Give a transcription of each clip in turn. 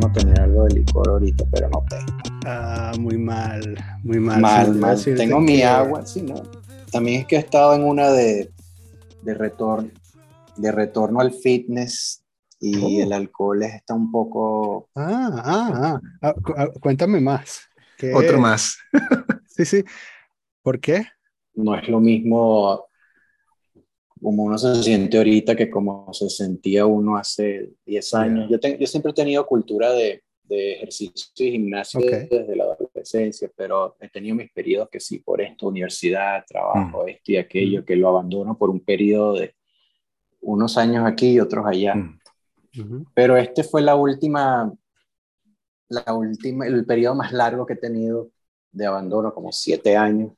bueno tener algo de licor ahorita, pero no tengo. Ah, muy mal, muy mal. Mal, Sí, mal. Tengo mi que- agua, sí, ¿no? También es que he estado en una de, de retorno, de retorno al fitness y Oh. el alcohol está un poco... Ah, ah, ah. Ah, cu- ah, cuéntame más. ¿Qué- Otro más. Sí, sí. ¿Por qué? No es lo mismo como uno se siente ahorita que como se sentía uno hace 10 años. Yo, te- yo siempre he tenido cultura de, de ejercicio y gimnasio Ok. desde la adolescencia, pero he tenido mis periodos que sí, por esto, universidad, trabajo, esto y aquello, que lo abandono por un periodo de unos años aquí y otros allá. Mm. Ujú. Pero este fue la última, la última, el periodo más largo que he tenido de abandono, como siete años.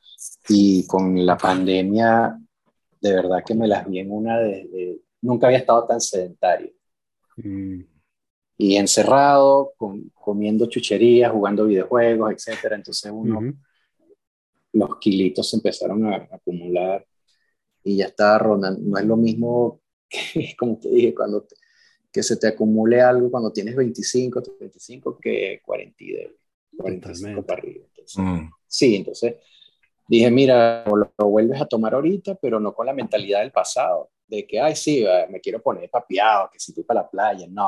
Y con la pandemia, de verdad que me las vi en una de, de- nunca había estado tan sedentario. Mm. Y encerrado, comiendo chucherías, jugando videojuegos, etcétera. Entonces uno, los kilitos se empezaron a, a acumular y ya estaba rondando. No es lo mismo que, como te dije, cuando te- que se te acumule algo cuando tienes 25, 25 que 40 y de 45 Totalmente. para arriba. Entonces, Mm. Sí, entonces dije, mira, lo, lo vuelves a tomar ahorita, pero no con la mentalidad del pasado, de que, ay, sí, eh, me quiero poner papiado, que si voy para la playa. No,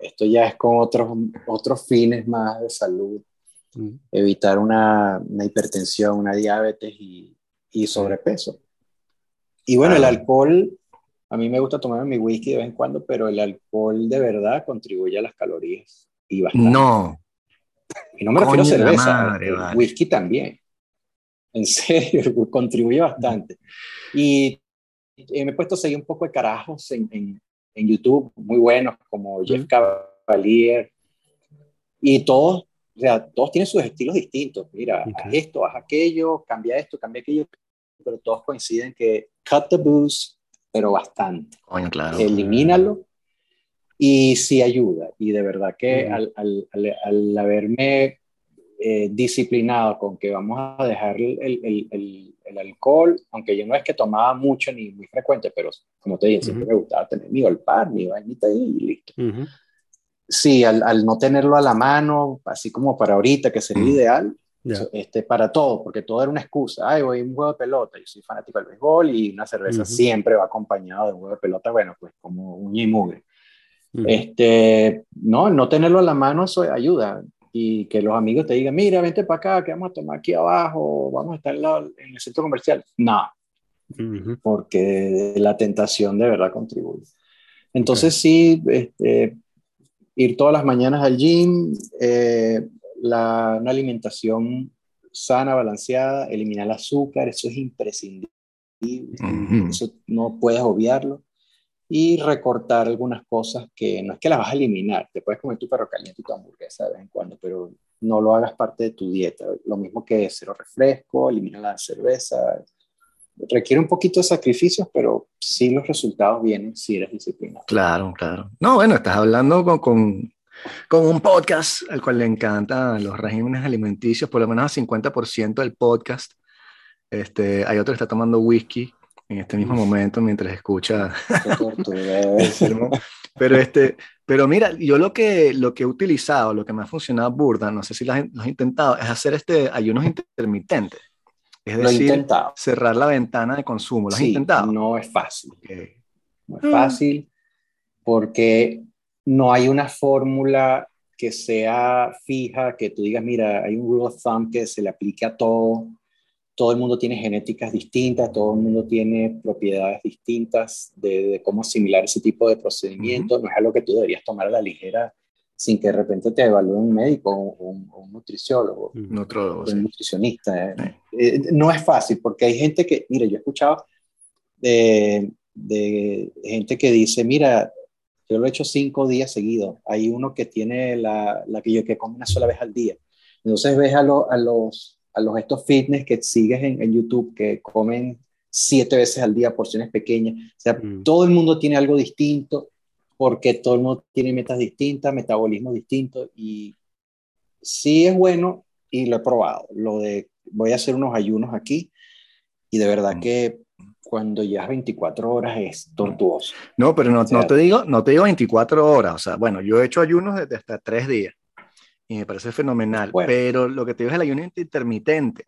esto ya es con otros, otros fines más de salud Mm. evitar una, una hipertensión, una diabetes y, y sobrepeso. Y bueno, el Claro. alcohol, a mí me gusta tomar mi whisky de vez en cuando, pero el alcohol de verdad contribuye a las calorías y bastante. No. y no me refiero a coño de la cerveza, madre, el vale. whisky también. En serio, contribuye bastante. Y, y me he puesto a seguir un poco de carajos en, en, en YouTube, muy buenos, como Jeff Cavalier, y todos, o sea, todos tienen sus estilos distintos. Mira, Ok. haz esto, haz aquello, cambia esto, cambia aquello, pero todos coinciden que cut the booze, pero bastante. Coño, claro. Elimínalo y sí ayuda. Y de verdad que Ujú. al, al, al, al haberme eh, disciplinado con que vamos a dejar el, el, el, el, alcohol, aunque yo no es que tomaba mucho ni muy frecuente, pero como te dije, siempre Ujú. me gustaba tener mi golpar, mi vainita y listo Ujú. sí, al, al, no tenerlo a la mano, así como para ahorita, que sería Mm. ideal, Ya. este, para todo, porque todo era una excusa. Ay, voy a un juego de pelota, yo soy fanático del béisbol y una cerveza siempre va acompañado de un juego de pelota, bueno, pues como uña y mugre. Este, no, no tenerlo a la mano eso ayuda. Y que los amigos te digan, mira, vente para acá, que vamos a tomar aquí abajo, vamos a estar en, la- en el centro comercial. No, Ujú. porque la tentación de verdad contribuye. Entonces sí, este, ir todas las mañanas al gym, eh, la, una alimentación sana, balanceada, eliminar el azúcar, eso es imprescindible, Ujú. eso no puedes obviarlo. Y recortar algunas cosas que no es que las vas a eliminar, te puedes comer tu perro caliente y tu hamburguesa de vez en cuando, pero no lo hagas parte de tu dieta. Lo mismo que cero refresco, elimina la cerveza, requiere un poquito de sacrificios, pero sí los resultados vienen si eres disciplinado. Claro, claro. No, bueno, estás hablando con, con, con un podcast al cual le encantan los regímenes alimenticios, por lo menos al 50% del podcast. Este, hay otro que está tomando whisky en este mismo momento mientras escucha el sermón. Pero, este, pero mira, yo lo que, lo que he utilizado, lo que me ha funcionado burda, no sé si lo has, intentado, es hacer este ayunos intermitentes. Es Lo he decir, intentado. cerrar la ventana de consumo. ¿Lo has Sí, intentado? No es fácil. Ok. No es Ah. fácil porque no hay una fórmula que sea fija, que tú digas, mira, hay un rule of thumb que se le aplique a todo. Todo el mundo tiene genéticas distintas, todo el mundo tiene propiedades distintas de, de cómo asimilar ese tipo de procedimiento. No es algo que tú deberías tomar a la ligera sin que de repente te evalúe un médico o un, o un nutriciólogo En otro, un sí. nutricionista. eh. Eh, no es fácil porque hay gente que, mire, yo he escuchado de, de gente que dice, mira, yo lo he hecho cinco días seguidos. Hay uno que tiene la, la que yo que come una sola vez al día. Entonces ves a, lo- a los a los estos fitness que sigues en, en YouTube que comen siete veces al día porciones pequeñas. O sea, Mm. todo el mundo tiene algo distinto porque todo el mundo tiene metas distintas, metabolismo distinto y sí es bueno y lo he probado. Lo de voy a hacer unos ayunos aquí y de verdad Mm. que cuando llevas 24 horas es tortuoso. No, pero no, no, te digo, no te digo 24 horas. O sea, bueno, yo he hecho ayunos desde hasta tres días y me parece fenomenal. Pero lo que te digo es el ayuno intermitente,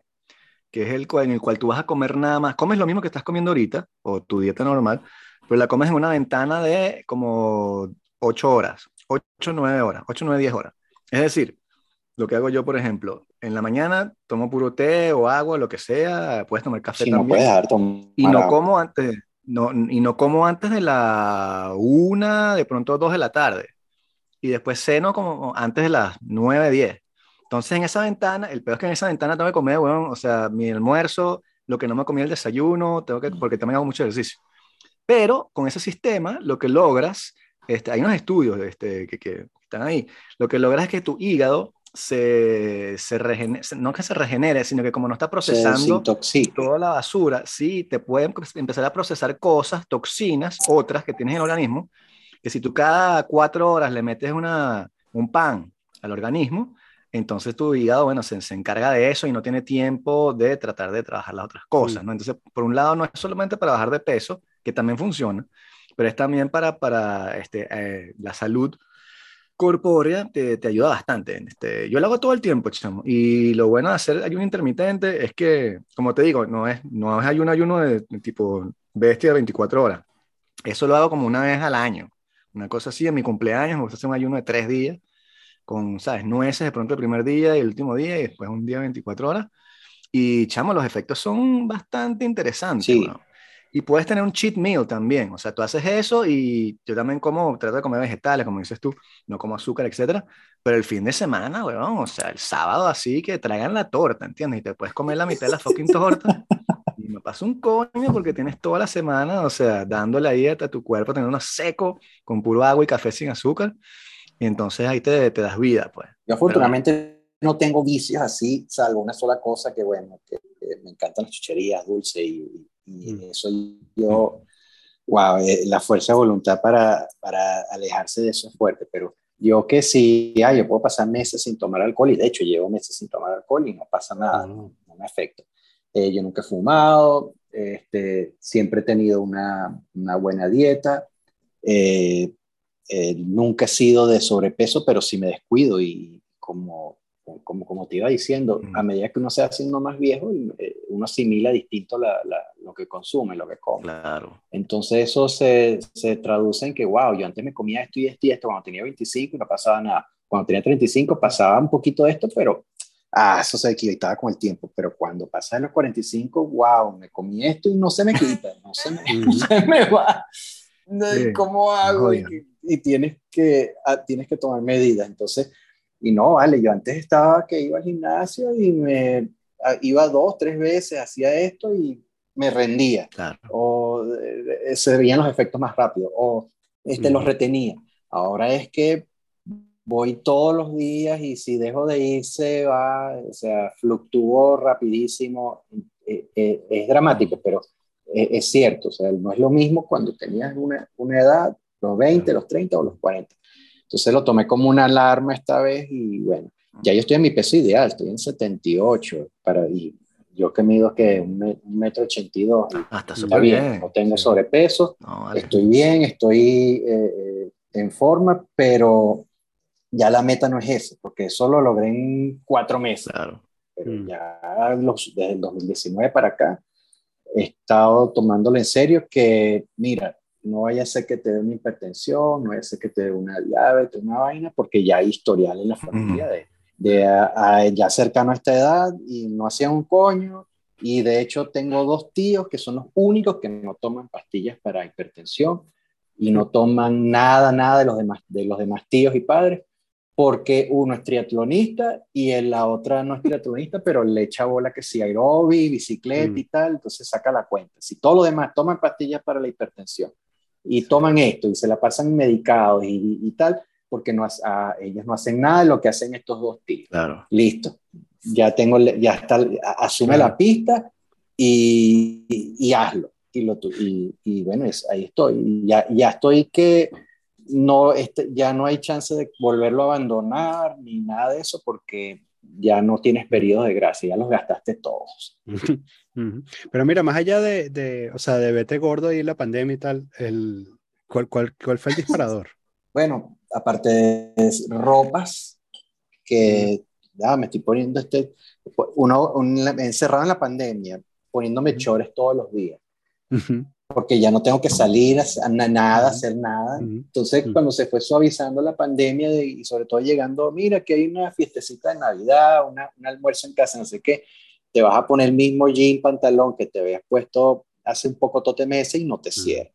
que es el cual, en el cual tú vas a comer nada más. Comes lo mismo que estás comiendo ahorita, o tu dieta normal, pero la comes en una ventana de como 8 horas, 8, 9 horas, 8, 9, 10 horas. Es decir, lo que hago yo, por ejemplo, en la mañana tomo puro té o agua, lo que sea, puedes tomar café también. No tomar y no como antes, no, y no como antes de la una, de pronto dos de la tarde. Y después ceno como antes de las nueve, diez. Entonces en esa ventana, el peor es que en esa ventana tengo que comer, bueno, o sea, mi almuerzo, lo que no me comí el desayuno, tengo que, porque también hago mucho ejercicio. Pero con ese sistema, lo que logras, este, hay unos estudios este, que, que están ahí, lo que logras es que tu hígado se, se regenere, no que se regenere, sino que como no está procesando toda la basura, sí, te pueden empezar a procesar cosas, toxinas, otras que tienes en el organismo, que si tú cada cuatro horas le metes una, un pan al organismo, entonces tu hígado, bueno, se, se, encarga de eso y no tiene tiempo de tratar de trabajar las otras cosas, ¿no? Entonces, por un lado, no es solamente para bajar de peso, que también funciona, pero es también para, para este, eh, la salud corpórea te, te, ayuda bastante. Este, yo lo hago todo el tiempo, chamo. Y lo bueno de hacer ayuno intermitente es que, como te digo, no es, no es ayuno, ayuno de, tipo bestia de 24 horas. Eso lo hago como una vez al año. Una cosa así, en mi cumpleaños me gusta hacer un ayuno de tres días, con, ¿sabes? Nueces de pronto el primer día y el último día, y después un día de 24 horas. Y, chamo, los efectos son bastante interesantes. Sí. Y puedes tener un cheat meal también. O sea, tú haces eso y yo también como, trato de comer vegetales, como dices tú, no como azúcar, etcétera. Pero el fin de semana, weón, o sea, el sábado así que traigan la torta, ¿entiendes? Y te puedes comer la mitad de la fucking torta. Y me pasa un coño porque tienes toda la semana, o sea, dándole ahí a tu cuerpo, teniendo seco, con puro agua y café sin azúcar. Y entonces ahí te, te das vida, pues. Yo afortunadamente no tengo vicios así, salvo una sola cosa que, bueno, que, que me encantan las chucherías, dulce y y mm. eso yo, wow, eh, la fuerza de voluntad para, para alejarse de eso es fuerte, pero yo que sí, ah, yo puedo pasar meses sin tomar alcohol y de hecho llevo meses sin tomar alcohol y no pasa nada, no, me afecta. Eh, yo nunca he fumado, este, siempre he tenido una, una buena dieta, eh, nunca he sido de sobrepeso, pero sí me descuido y como como, como te iba diciendo, a medida que uno se hace uno más viejo, eh, uno asimila distinto la, lo que consume, lo que come. Claro. Entonces eso se, se, traduce en que, wow, yo antes me comía esto y esto y esto cuando tenía 25 y no pasaba nada. Cuando tenía 35 pasaba un poquito de esto, pero ah, eso se quitaba con el tiempo. Pero cuando pasa de los 45, wow, me comí esto y no se me quita, no se me, no se me va. ¿Cómo hago? Y, y, tienes, que, ah, tienes que tomar medidas. Entonces, y no, vale, yo antes estaba que iba al gimnasio y me iba dos, tres veces, hacía esto y me rendía. Claro. O eh, se veían los efectos más rápido, o este, los retenía. Ahora es que voy todos los días y si dejo de ir se va, o sea, fluctúo rapidísimo. Eh, eh, es dramático, pero es, cierto, o sea, no es lo mismo cuando tenías una, una edad, los 20, los 30 o los 40. Entonces lo tomé como una alarma esta vez y bueno, ya yo estoy en mi peso ideal, estoy en 78 para, y yo que mido que un, metro ochenta y dos. Ah, está bien. no tengo sobrepeso, estoy bien, estoy eh, eh, en forma, pero ya la meta no es esa, porque eso lo logré en cuatro meses. Claro. Pero mm. ya los, desde el 2019 para acá he estado tomándolo en serio que, mira, no vaya a ser que te dé una hipertensión, no vaya a ser que te dé una diabetes, una vaina, porque ya hay historial en la familia de, de ya cercano a esta edad y no hacían un coño. Y de hecho tengo dos tíos que son los únicos que no toman pastillas para hipertensión y no toman nada, nada de los demás, de los demás tíos y padres, porque uno es triatlonista y la otra no es triatlonista, pero le echa bola que si aerobi, bicicleta y mm. tal, entonces saca la cuenta. Si todo lo demás toman pastillas para la hipertensión y toman esto y se la pasan medicados y, y tal, porque no, a, ellos no hacen nada de lo que hacen estos dos tíos. Claro. Listo. Ya tengo, ya está, asume la pista y, y, hazlo. Y, lo, y, y bueno, es, ahí estoy. Ya, ya estoy que no, este, ya no hay chance de volverlo a abandonar ni nada de eso porque ya no tienes periodos de gracia, ya los gastaste todos. Pero mira, más allá de, de, o sea, de vete gordo y la pandemia y tal, el, ¿cuál, cuál, cuál fue el disparador? bueno, aparte de ropas, que ya me estoy poniendo este, uno, encerrado en la pandemia, poniéndome chores todos los días. Porque ya no tengo que salir a, nada, hacer nada. Entonces, cuando se fue suavizando la pandemia y sobre todo llegando, mira que hay una fiestecita de Navidad, una, un almuerzo en casa, no sé qué, te vas a poner el mismo jean, pantalón que te habías puesto hace un poco tote meses y no te cierra.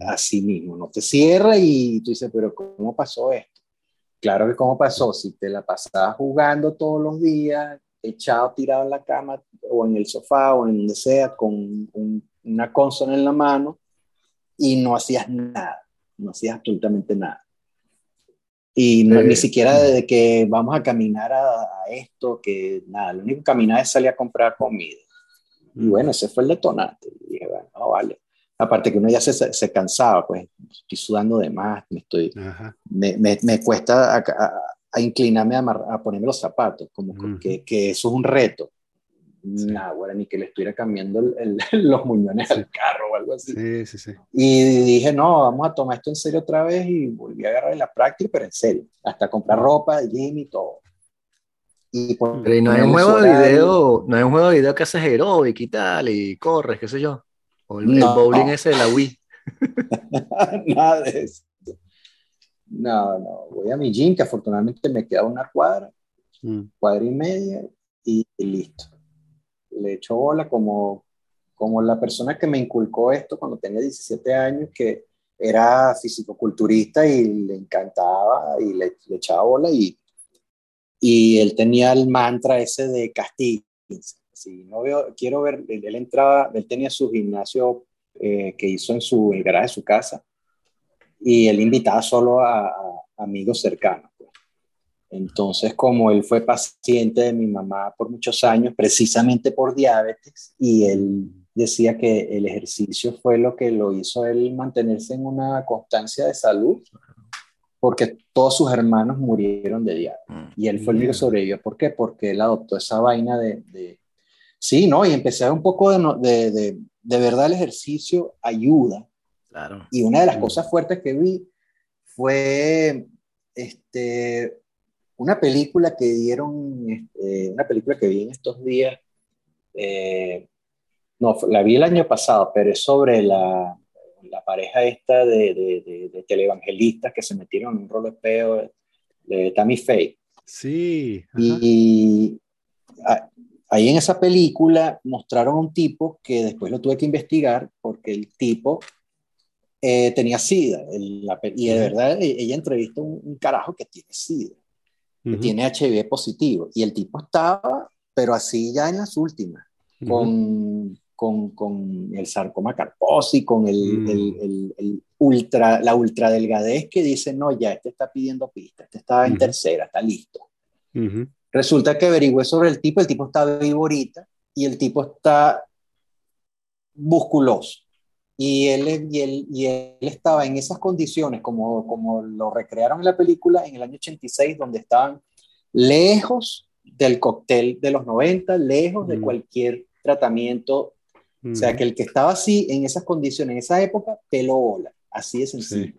Así mismo, no te cierra y tú dices, pero ¿cómo pasó esto? Claro que cómo pasó, si te la pasabas jugando todos los días, echado, tirado en la cama o en el sofá o en donde sea, con una consola en la mano y no hacías nada, no hacías absolutamente nada. Y ni siquiera de que vamos a caminar a, esto, que nada, lo único que caminar es salir a comprar comida. Y bueno, ese fue el detonante. Y dije, bueno, vale. Aparte que uno ya se, se cansaba, pues estoy sudando de más, me, estoy, me, me, cuesta a, inclinarme a, a, ponerme los zapatos, como que, que, eso es un reto. Nada, bueno, ni que le estuviera cambiando el, los muñones al carro o algo así. Sí, sí, sí. Y dije, no, vamos a tomar esto en serio otra vez y volví a agarrar la práctica, pero en serio, hasta comprar ropa, gym y todo. Y pero no hay un juego de video, no hay un juego de video que haces aeróbic y tal, y corres, qué sé yo. O el, bowling ese de la Wii. Nada de eso. No, no, voy a mi gym, que afortunadamente me queda una cuadra, mm. cuadra y media, y, listo. Le echo bola como, como la persona que me inculcó esto cuando tenía 17 años, que era físico-culturista y le encantaba y le, echaba bola y, y él tenía el mantra ese de castillo si no veo, quiero ver, él, entraba, él tenía su gimnasio eh, que hizo en su, el garaje de su casa y él invitaba solo a, amigos cercanos. Entonces, como él fue paciente de mi mamá por muchos años, precisamente por diabetes, y él decía que el ejercicio fue lo que lo hizo él mantenerse en una constancia de salud, porque todos sus hermanos murieron de diabetes. Mm. Y él fue el único que sobrevivió. ¿Por qué? Porque él adoptó esa vaina de, Sí, ¿no? Y empecé a un poco de, de, de, verdad el ejercicio ayuda. Claro. Y una de las cosas fuertes que vi fue este, una película que dieron, este, una película que vi en estos días, eh, no, la vi el año pasado, pero es sobre la, la pareja esta de, de, de, televangelistas que se metieron en un rol de de, Tammy Faye. Sí. Y, Ahí en esa película mostraron a un tipo que después lo tuve que investigar porque el tipo eh, tenía SIDA. y de verdad e, ella entrevistó un, un carajo que tiene SIDA, que tiene HIV positivo. Y el tipo estaba, pero así ya en las últimas, con, con, con, el sarcoma carposi, con el, mm. el, el, ultra, la ultradelgadez que dice, no, ya, este está pidiendo pista, este está en tercera, está listo. Resulta que averigüé sobre el tipo, el tipo está vivo ahorita y el tipo está musculoso. Y él, y él, y él estaba en esas condiciones, como, como lo recrearon en la película en el año 86, donde estaban lejos del cóctel de los 90, lejos de cualquier tratamiento. O sea, que el que estaba así, en esas condiciones, en esa época, peló bola. Así de sencillo.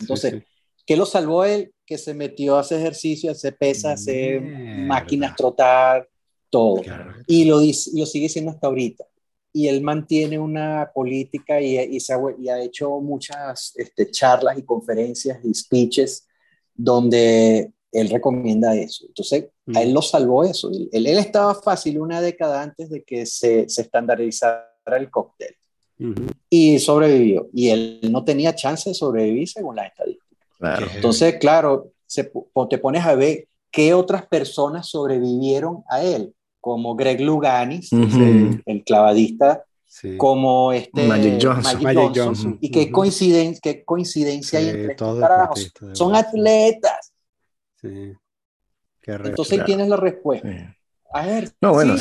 Entonces, ¿qué lo salvó él? que se metió a hacer ejercicio, a hacer pesas, a hacer máquinas, trotar, todo. Y lo, lo sigue siendo hasta ahorita. Y él mantiene una política y, y, se ha, y ha, hecho muchas este, charlas y conferencias y speeches donde él recomienda eso. Entonces, a él lo salvó eso. Él, él, estaba fácil una década antes de que se, se estandarizara el cóctel. Y sobrevivió. Y él no tenía chance de sobrevivir según las estadísticas. Entonces, claro, te pones a ver qué otras personas sobrevivieron a él, como Greg Luganis, el, clavadista, como este Magic Johnson. Y qué coincidencia, qué coincidencia hay entre estos carajos. Son atletas. Entonces ahí tienes la respuesta. A ver, no, bueno,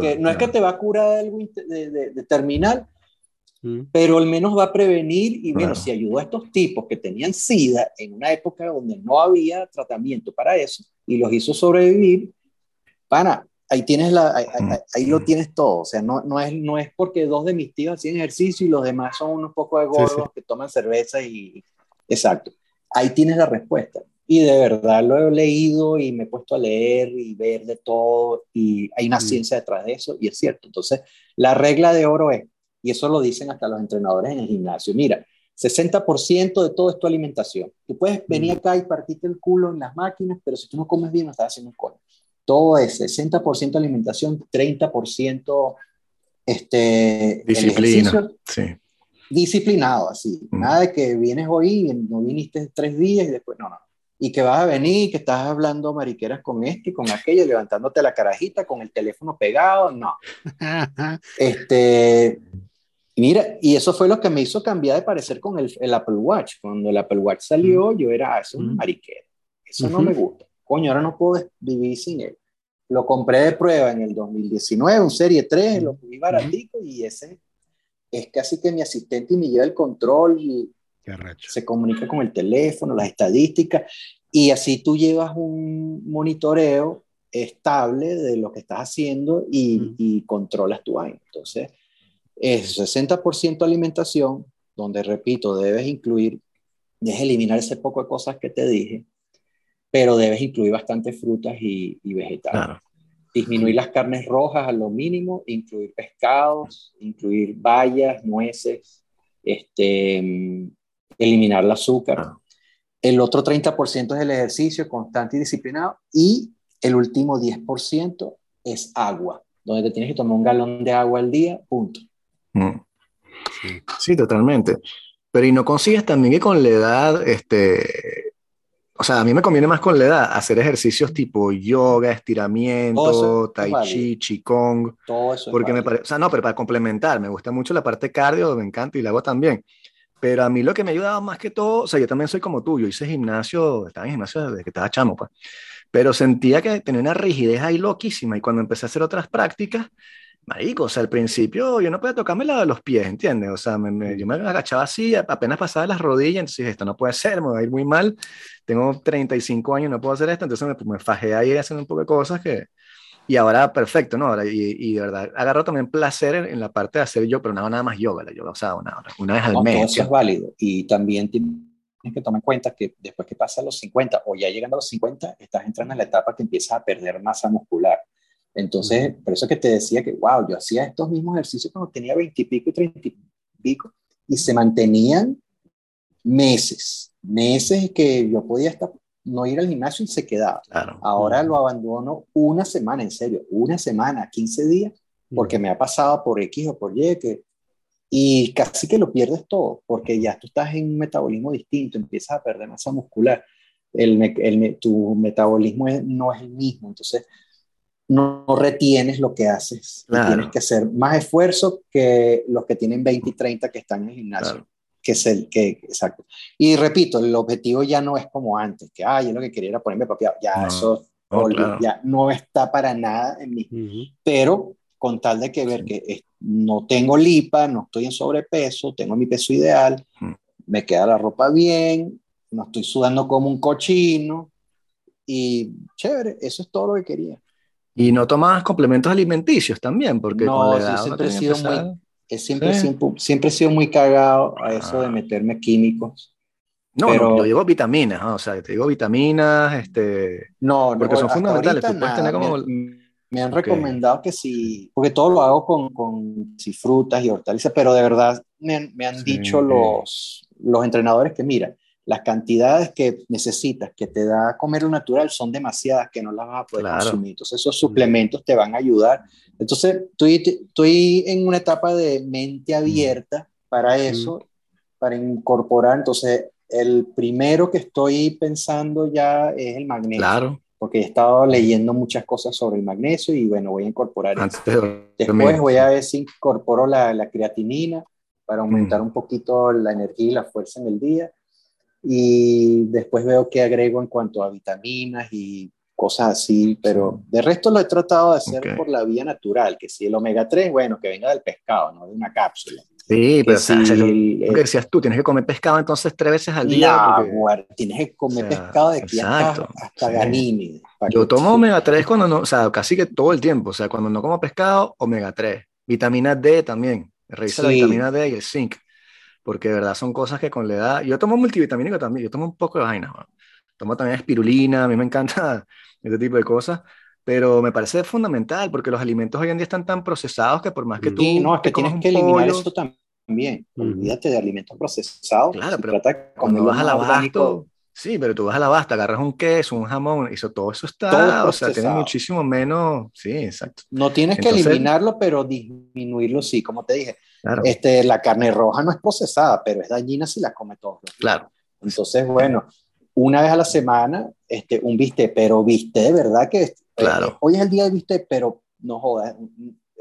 que no es que te va a curar algo de, de terminal, pero al menos va a prevenir y bueno, si ayudó a estos tipos que tenían SIDA en una época donde no había tratamiento para eso y los hizo sobrevivir, Pana, ahí tienes la, ahí, Mm. ahí lo tienes todo. O sea, no, no, es, no es porque dos de mis tíos hacían ejercicio y los demás son unos pocos de gordos Sí, sí. que toman cerveza y... Exacto. Ahí tienes la respuesta. Y de verdad lo he leído y me he puesto a leer y ver de todo y hay una Mm. ciencia detrás de eso y es cierto. Entonces, la regla de oro es, y eso lo dicen hasta los entrenadores en el gimnasio, mira, 60% de todo es tu alimentación. Tú puedes venir Mm. acá y partirte el culo en las máquinas, pero si tú no comes bien, no estás haciendo un coño. Todo es 60% alimentación, 30% este, Disciplina. Sí. disciplinado, así. Mm. Nada de que vienes hoy y no viniste tres días y después, no, no. Y que vas a venir, que estás hablando mariqueras con este y con aquello, levantándote la carajita con el teléfono pegado, no. Este, mira, y eso fue lo que me hizo cambiar de parecer con el, el Apple Watch. Cuando el Apple Watch salió, yo era, ah, eso es un Mm. mariquero. Eso no Ujú. me gusta. Coño, ahora no puedo vivir sin él. Lo compré de prueba en el 2019, un Serie 3, lo vi baratico y ese es casi que mi asistente y me lleva el control y se comunica con el teléfono, las estadísticas, y así tú llevas un monitoreo estable de lo que estás haciendo y, Mm. y controlas tu año. Entonces, es 60% alimentación, donde, repito, debes incluir, debes eliminar ese poco de cosas que te dije, pero debes incluir bastante frutas y, y vegetales. Claro. Disminuir las carnes rojas a lo mínimo, incluir pescados, incluir bayas, nueces, este, eliminar el azúcar. Ah. El otro 30% es el ejercicio constante y disciplinado. Y el último 10% es agua, donde te tienes que tomar un galón de agua al día, punto. Mm. Sí. Sí, totalmente. Pero y no consigues también que con la edad, este, o sea, a mí me conviene más con la edad hacer ejercicios tipo yoga, estiramiento, es tai válido. chi, qigong, Todo eso es porque me válido. parece, o sea, no, pero para complementar, me gusta mucho la parte cardio, me encanta y la hago también. Pero a mí lo que me ha ayudado más que todo, o sea, yo también soy como tú, yo hice gimnasio, estaba en gimnasio desde que estaba chamo, pues. Pero sentía que tenía una rigidez ahí loquísima y cuando empecé a hacer otras prácticas, marico, o sea, al principio yo no podía tocarme la de los pies, ¿entiendes? O sea, me- me- yo me agachaba así, apenas pasaba las rodillas, entonces dije, esto no puede ser, me va a ir muy mal, tengo 35 años, no puedo hacer esto, entonces me, me fajé ahí haciendo un poco de cosas que... Y ahora, perfecto, ¿no? Ahora, y, y de verdad, agarro también placer en, en la parte de hacer yo, pero hago nada más yoga, la yoga, o sea, una, una vez al No, todo mes. eso es válido. Y también tienes que tomar en cuenta que después que pasas los 50 o ya llegando a los 50, estás entrando en la etapa que empiezas a perder masa muscular. Entonces, por eso que te decía que, wow, yo hacía estos mismos ejercicios cuando tenía 20 y pico y 30 y pico y se mantenían meses, meses que yo podía estar, no ir al gimnasio y se quedaba. Claro. Ahora lo abandono una semana, en serio, una semana, 15 días, porque me ha pasado por X o por Y que, y casi que lo pierdes todo, porque ya tú estás en un metabolismo distinto, empiezas a perder masa muscular, el, el tu metabolismo es- no es el mismo, entonces no, no retienes lo que haces, Claro. tienes que hacer más esfuerzo que los que tienen 20 y 30 que están en el gimnasio. Claro. Que es el que, exacto. Y repito, el objetivo ya no es como antes, que ah, yo lo que quería era ponerme papiado. Ya No, eso claro. ya no está para nada en mí pero con tal de que ver que no tengo lipa, no estoy en sobrepeso, tengo mi peso ideal, Mm. me queda la ropa bien, no estoy sudando como un cochino y chévere, eso es todo lo que quería. Y no tomas complementos alimenticios también, porque No, con la sí, edad uno siempre he sido muy- Es siempre, Sí. siempre, siempre he sido muy cagado a eso de Ah. meterme químicos. No, pero- no, yo digo vitaminas, ¿no? o sea, te digo vitaminas, este... No, Porque no, son fundamentales, tener como- Me, me han Ok. recomendado que sí, porque todo lo hago con, con sí, frutas y hortalizas, pero de verdad me, han- me han Sí. dicho los, los entrenadores que mira, las cantidades que necesitas que te da comer lo natural son demasiadas que no las vas a poder Claro. consumir. Entonces esos suplementos te van a ayudar. Entonces estoy, estoy en una etapa de mente abierta para eso, para incorporar. Entonces el primero que estoy pensando ya es el magnesio Claro, porque he estado leyendo muchas cosas sobre el magnesio y bueno, voy a incorporar antes eso. Después voy a ver si incorporo la, la creatinina para aumentar Mm. un poquito la energía y la fuerza en el día. Y después veo qué agrego en cuanto a vitaminas y cosas así, pero de resto lo he tratado de hacer Ok. por la vía natural, que si el omega 3, bueno, que venga del pescado, no de una cápsula. Sí, pero o sea, si lo lo que decías tú, tienes que comer pescado entonces tres veces al día. la porque tienes que comer o sea, pescado de aquí hasta, exacto. hasta Sí. Ganímedes, para yo que- tomo omega 3 cuando no, o sea, casi que todo el tiempo. O sea, cuando no como pescado, omega 3. Vitamina D también. Revisa la Sí. vitamina D y el zinc. Porque de verdad son cosas que con la edad. Yo tomo multivitamínico también. Yo tomo un poco de vainas. weón. Tomo también espirulina. A mí me encanta este tipo de cosas. Pero me parece fundamental porque los alimentos hoy en día están tan procesados que por más que tú. Sí, no, es que tienes que eliminar pollo, eso también. Olvídate de alimentos procesados. Claro, se pero trata Cuando vas al abasto, sí, pero tú vas al abasto, agarras un queso, un jamón, eso, todo eso está, Todo o sea, tiene muchísimo menos, sí, exacto. No tienes que Entonces- eliminarlo, pero disminuirlo sí, como te dije. Claro, Este, la carne roja no es procesada, pero es dañina si la come todos los días. claro. Entonces, bueno, una vez a la semana, este, un bistec, pero bistec de verdad que eh, Claro. hoy es el día de bistec, pero no jodas,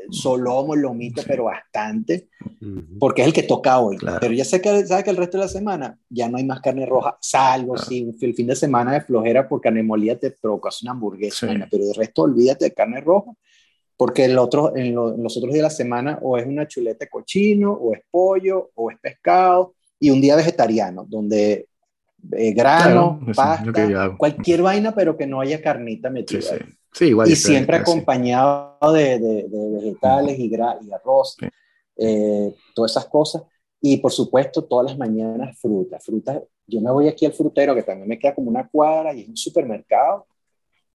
solomo, lomito, Sí. pero bastante, Ujú. porque es el que toca hoy. Claro. Pero ya sé que, sabe que el resto de la semana ya no hay más carne roja, salvo Claro. si el fin de semana de flojera por carne molida te provocas una hamburguesa, Sí. pero el resto olvídate de carne roja, porque el otro, en, lo- en los otros días de la semana o es una chuleta de cochino, o es pollo, o es pescado, y un día vegetariano, donde eh, grano, Claro, pasta, cualquier vaina, pero que no haya carnita Sí, metida. sí. ahí. Sí, igual. y siempre acompañado de, de- de vegetales y, y arroz, Sí. eh, todas esas cosas. Y por supuesto, todas las mañanas fruta. Fruta, yo me voy aquí al frutero, que también me queda como una cuadra y es un supermercado.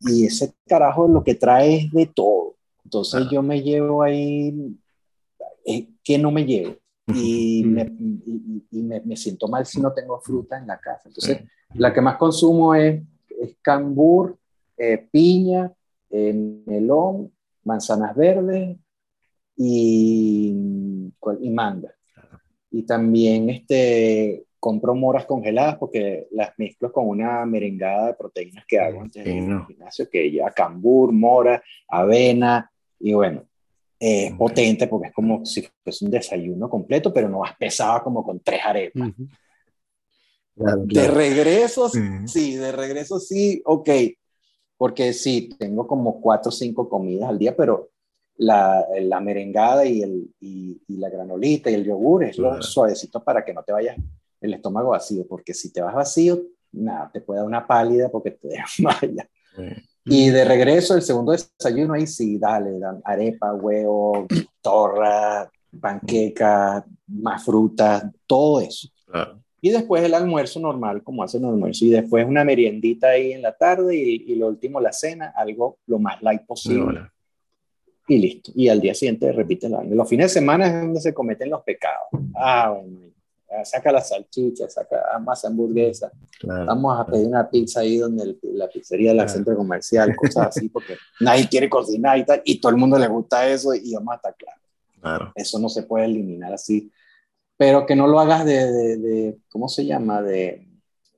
Y ese carajo lo que trae es de todo. Entonces yo me llevo ahí, eh, ¿qué no me llevo? Y, me, y- y- me- me siento mal si no tengo fruta en la casa. Entonces, la que más consumo es, es cambur, eh, piña, eh, melón, manzanas verdes y, y manga. Y también este, compro moras congeladas porque las mezclo con una merengada de proteínas que hago antes Sí, no. gimnasio, que ya cambur, mora, avena, y bueno, eh, es Ok. potente porque es como si fuese un desayuno completo, pero no vas pesado como con tres arepas. Ujú. Claro, De claro. regreso, Sí. sí, de regreso sí, ok. Porque sí, tengo como cuatro o cinco comidas al día, pero la, la merengada y, el, y, y la granolita y el yogur es Claro. lo suavecito para que no te vayas el estómago vacío, porque si te vas vacío, nada, te puede dar una pálida porque te desmayas. Sí. Y de regreso, el segundo desayuno, ahí sí, dale, dan arepa, huevo, torra, panqueca, más frutas, todo eso. Claro. Y después el almuerzo normal, como hacen el almuerzo. Y después una meriendita ahí en la tarde y, y lo último la cena, algo lo más light posible. hola. Y listo. Y al día siguiente repite la Los fines de semana es donde se cometen los pecados. Ah, bueno. Ah, Saca la salchicha, saca más hamburguesa. Claro. Vamos a pedir una pizza ahí donde el- la pizzería del Claro. centro comercial, cosas así, porque nadie quiere cocinar y tal. Y todo el mundo le gusta eso y vamos a estar claros. Claro. Eso no se puede eliminar así. Pero que no lo hagas de, de, de- ¿cómo se llama? De,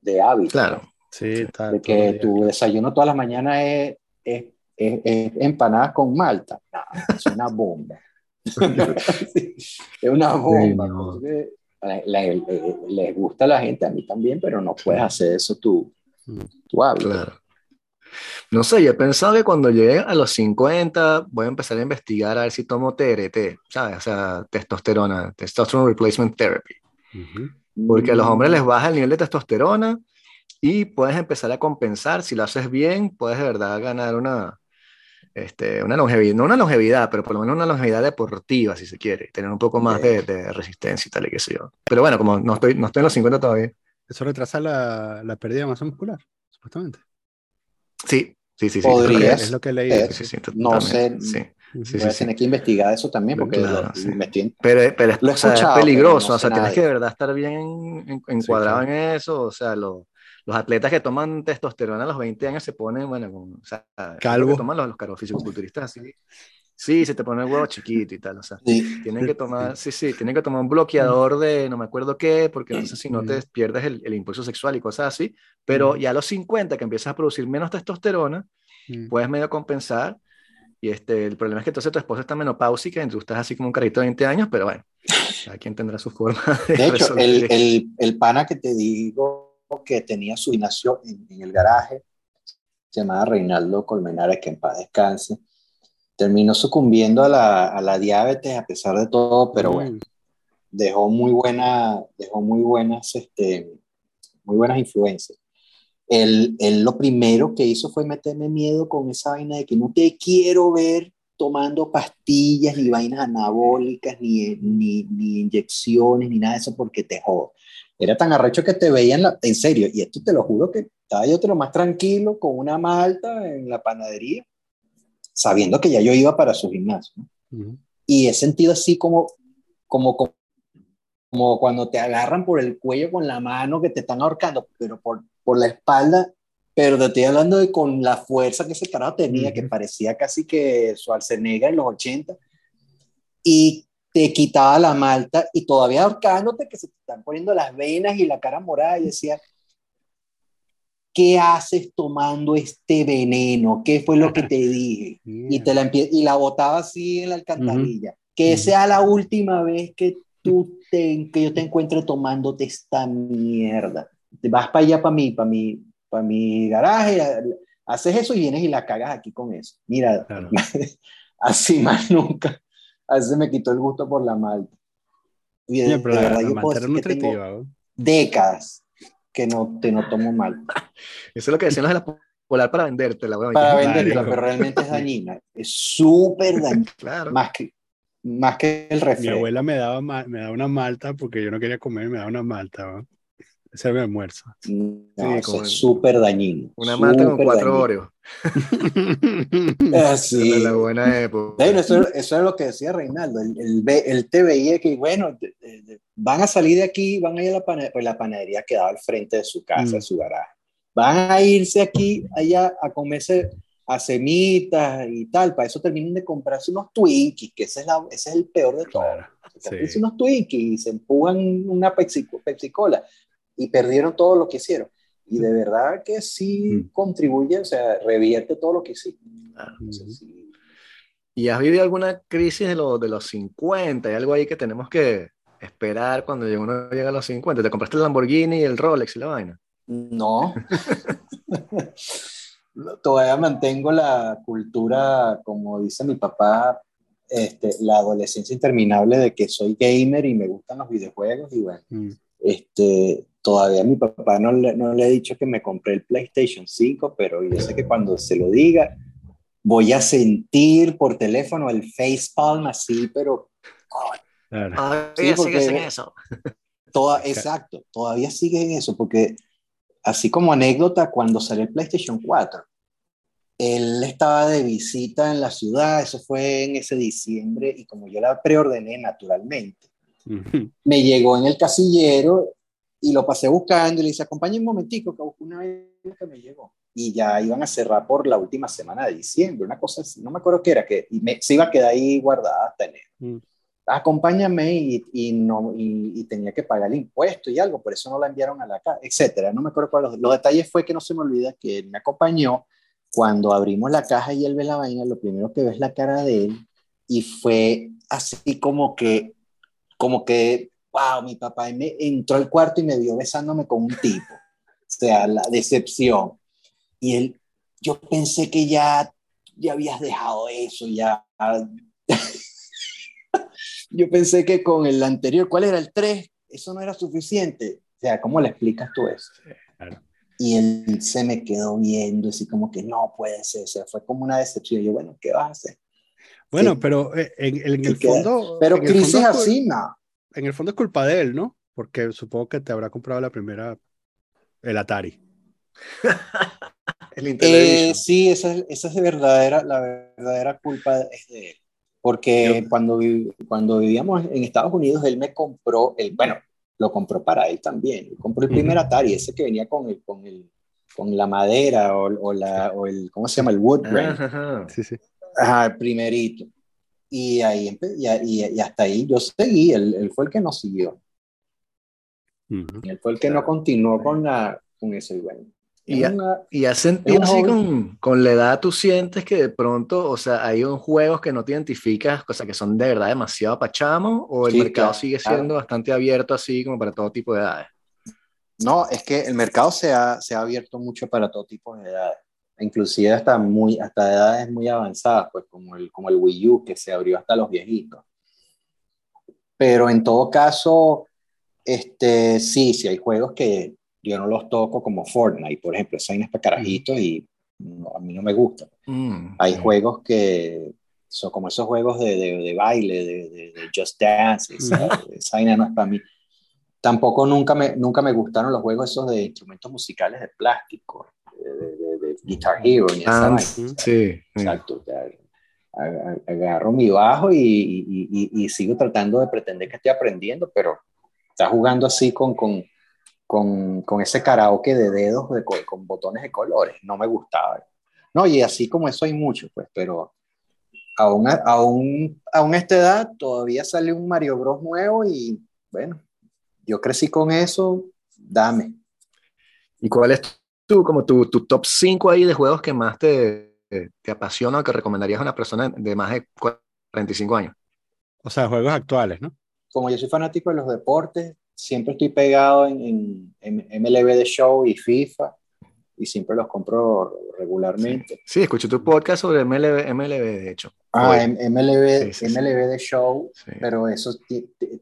de hábito. Claro. Sí, tal. De que tu desayuno todas las mañanas es, es, es- es empanadas con malta. No, es una bomba. Sí, es una bomba. Sí, no. porque eh, les gusta a la gente, a mí también, pero no puedes hacer eso tú. Mm. Tu hábito. Claro. No sé, yo he pensado que cuando llegue a los 50 voy a empezar a investigar a ver si tomo TRT, ¿sabes? O sea, testosterona, testosterone replacement therapy. Porque a los hombres Mm. les baja el nivel de testosterona y puedes empezar a compensar. Si lo haces bien, puedes de verdad ganar una, este, una longevidad, no una longevidad, pero por lo menos una longevidad deportiva, si se quiere, tener un poco más de, de resistencia y tal y qué sé yo. Pero bueno, como no estoy, no estoy en los 50 todavía. Eso retrasa la, la pérdida de masa muscular, supuestamente. Sí, sí, sí. sí. Podrías. Es lo que he leído. ser. Sí, sí, No sé. Sí. Sí, a sí, tener que investigar eso también porque Claro, lo- sí. me estoy- Pero, pero es, o sea, es peligroso, no o sea, tienes que de verdad estar bien en- encuadrado en eso, o sea, lo- los atletas que toman testosterona a los 20 años se ponen, bueno, o sea, Calvo. que toman los, los caros fisicoculturistas así, sí, se te pone el huevo chiquito y tal, o sea, Sí. tienen que tomar, sí, sí, tienen que tomar un bloqueador de no me acuerdo qué, porque entonces si no te pierdes el, el impulso sexual y cosas así, pero ya a los 50 que empiezas a producir menos testosterona, Mm. puedes medio compensar. Y este, el problema es que entonces tu esposa está menopáusica y tú estás así como un carrito de 20 años, pero bueno, cada quien tendrá su forma de, De hecho, el, el, el pana que te digo que tenía su gimnasio en, en el garaje, se llamaba Reinaldo Colmenares, que en paz descanse, terminó sucumbiendo a la, a la diabetes a pesar de todo, pero Mm. bueno, dejó muy buena, dejó muy buenas, este, muy buenas influencias. Él, él, lo primero que hizo fue meterme miedo con esa vaina de que no te quiero ver tomando pastillas, ni vainas anabólicas, ni, ni, ni inyecciones, ni nada de eso, porque te jodo. Era tan arrecho que te veían, la, en serio, y esto te lo juro que estaba yo te lo más tranquilo con una malta en la panadería, sabiendo que ya yo iba para su gimnasio. Y he sentido así como, como, como, cuando te agarran por el cuello con la mano que te están ahorcando, pero por, por la espalda, pero te estoy hablando de con la fuerza que ese carajo tenía, que parecía casi que Schwarzenegger en los 80, y te quitaba la malta y todavía ahorcándote que se te están poniendo las venas y la cara morada y decía, ¿qué haces tomando este veneno? ¿Qué fue lo que te dije? Y, te la, y la botaba así en la alcantarilla. Que sea la última vez que, tú te, que yo te encuentre tomándote esta mierda. Te vas para allá, para mí, para mi, para mi garaje, haces eso y vienes y la cagas aquí con eso. Mira, así más nunca. Así me quitó el gusto por la malta. Y de, verdad, yo puedo decir décadas que no te no tomo mal. Eso es lo que decían los de la polar para vendértela, Para vendértela, pero realmente es dañina. Es súper dañina. claro. Más que, más que el refresco. Mi abuela me daba, me daba una malta porque yo no quería comer, me daba una malta. Ese mi almuerzo. No, es súper dañino. Una malta con cuatro Oreos. sí. la buena época. eso, eso, es lo que decía Reinaldo. El, el, el TVI que, bueno, van a salir de aquí, van a ir a la panadería, pues la panadería quedaba al frente de su casa, de mm. su garaje. Van a irse aquí, allá, a comerse a semitas y tal. Para eso terminan de comprarse unos Twinkies, que ese es, la, ese es el peor de todo. Claro, sí. unos Twinkies y se empujan una Pepsi, Pepsi Cola y perdieron todo lo que hicieron. Y de verdad que sí mm. contribuye, o sea, revierte todo lo que hiciste. ¿Y has vivido alguna crisis de, lo, de los 50? ¿Hay algo ahí que tenemos que esperar cuando uno llega a los 50? ¿Te compraste el Lamborghini y el Rolex y la vaina? No. Todavía mantengo la cultura, como dice mi papá, este, la adolescencia interminable de que soy gamer y me gustan los videojuegos y bueno, mm. este, todavía a mi papá no le, no le he dicho que me compré el PlayStation 5, pero yo sé que cuando se lo diga, voy a sentir por teléfono el facepalm así, pero... Todavía sigues en eso. Toda, exacto, todavía sigue en eso, porque así como anécdota, cuando salió el PlayStation 4, él estaba de visita en la ciudad, eso fue en ese diciembre, y como yo la preordené naturalmente, me llegó en el casillero y lo pasé buscando y le dije, acompañe un momentico que busco una vez que me llegó. Y ya iban a cerrar por la última semana de diciembre, una cosa así, no me acuerdo qué era, que y me, se iba a quedar ahí guardada hasta enero. Mm. Acompáñame y, y no, y, tenía que pagar el impuesto y algo, por eso no la enviaron a la casa, etcétera. No me acuerdo cuáles. Los, los detalles fue que no se me olvida que él me acompañó. Cuando abrimos la caja y él ve la vaina, lo primero que ve es la cara de él y fue así como que, como que wow, mi papá me entró al cuarto y me vio besándome con un tipo. O sea, la decepción. Y él, yo pensé que ya, ya habías dejado eso, ya. yo pensé que con el anterior, ¿cuál era el 3? Eso no era suficiente. O sea, ¿cómo le explicas tú eso? Y él se me quedó viendo, así como que no puede ser. O sea, fue como una decepción. yo, bueno, ¿qué vas a hacer? Bueno, pero eh, en, el fondo. Pero crisis así, no en el fondo es culpa de él, ¿no? Porque supongo que te habrá comprado la primera, el Atari. el eh, sí, esa, esa, es verdadera, la verdadera culpa es de él. Porque cuando, cuando vivíamos en Estados Unidos, él me compró, el, bueno, lo compró para él también. compró el primer Atari, ese que venía con, el, con, el, con la madera o, o, la, o el, ¿cómo se llama? El wood grain. Sí, sí. Ajá, el primerito. Y, ahí, y, y, hasta ahí yo seguí, él, él, fue el que nos siguió. Él fue el que no continuó con, la, con eso. Y bueno, y, y has sentido así con, con, la edad, tú sientes que de pronto, o sea, hay un juegos que no te identificas, cosas que son de verdad demasiado pachamos, o el mercado sigue siendo bastante abierto así como para todo tipo de edades. No, es que el mercado se ha, se ha abierto mucho para todo tipo de edades inclusive hasta, muy, hasta edades muy avanzadas, pues como el, como el Wii U, que se abrió hasta los viejitos. Pero en todo caso, este, sí, sí hay juegos que yo no los toco como Fortnite, por ejemplo, es para carajitos y a mí no me gusta. Mm, hay juegos que son como esos juegos de, de, baile, de, de, Just Dance, esa, esa no es para mí. Tampoco nunca me, nunca me gustaron los juegos esos de instrumentos musicales de plástico, de, Guitar Hero. Ni ah, sí, Exacto. Agarro mi bajo y, y, y, sigo tratando de pretender que estoy aprendiendo, pero está jugando así con, con, con, con ese karaoke de dedos con botones de colores. No me gustaba. No, y así como eso hay mucho, pues, pero aún, aún, aún a esta edad todavía sale un Mario Bros nuevo y bueno, yo crecí con eso, dame. ¿Y cuál es tu, como tu, tu top 5 ahí de juegos que más te, te apasiona o que recomendarías a una persona de más de 45 años? O sea, juegos actuales, ¿no? Como yo soy fanático de los deportes, siempre estoy pegado en, en, en MLB de Show y FIFA y siempre los compro regularmente. Sí, escuché tu podcast sobre MLB, MLB de hecho. Ah, MLB, MLB de show, pero eso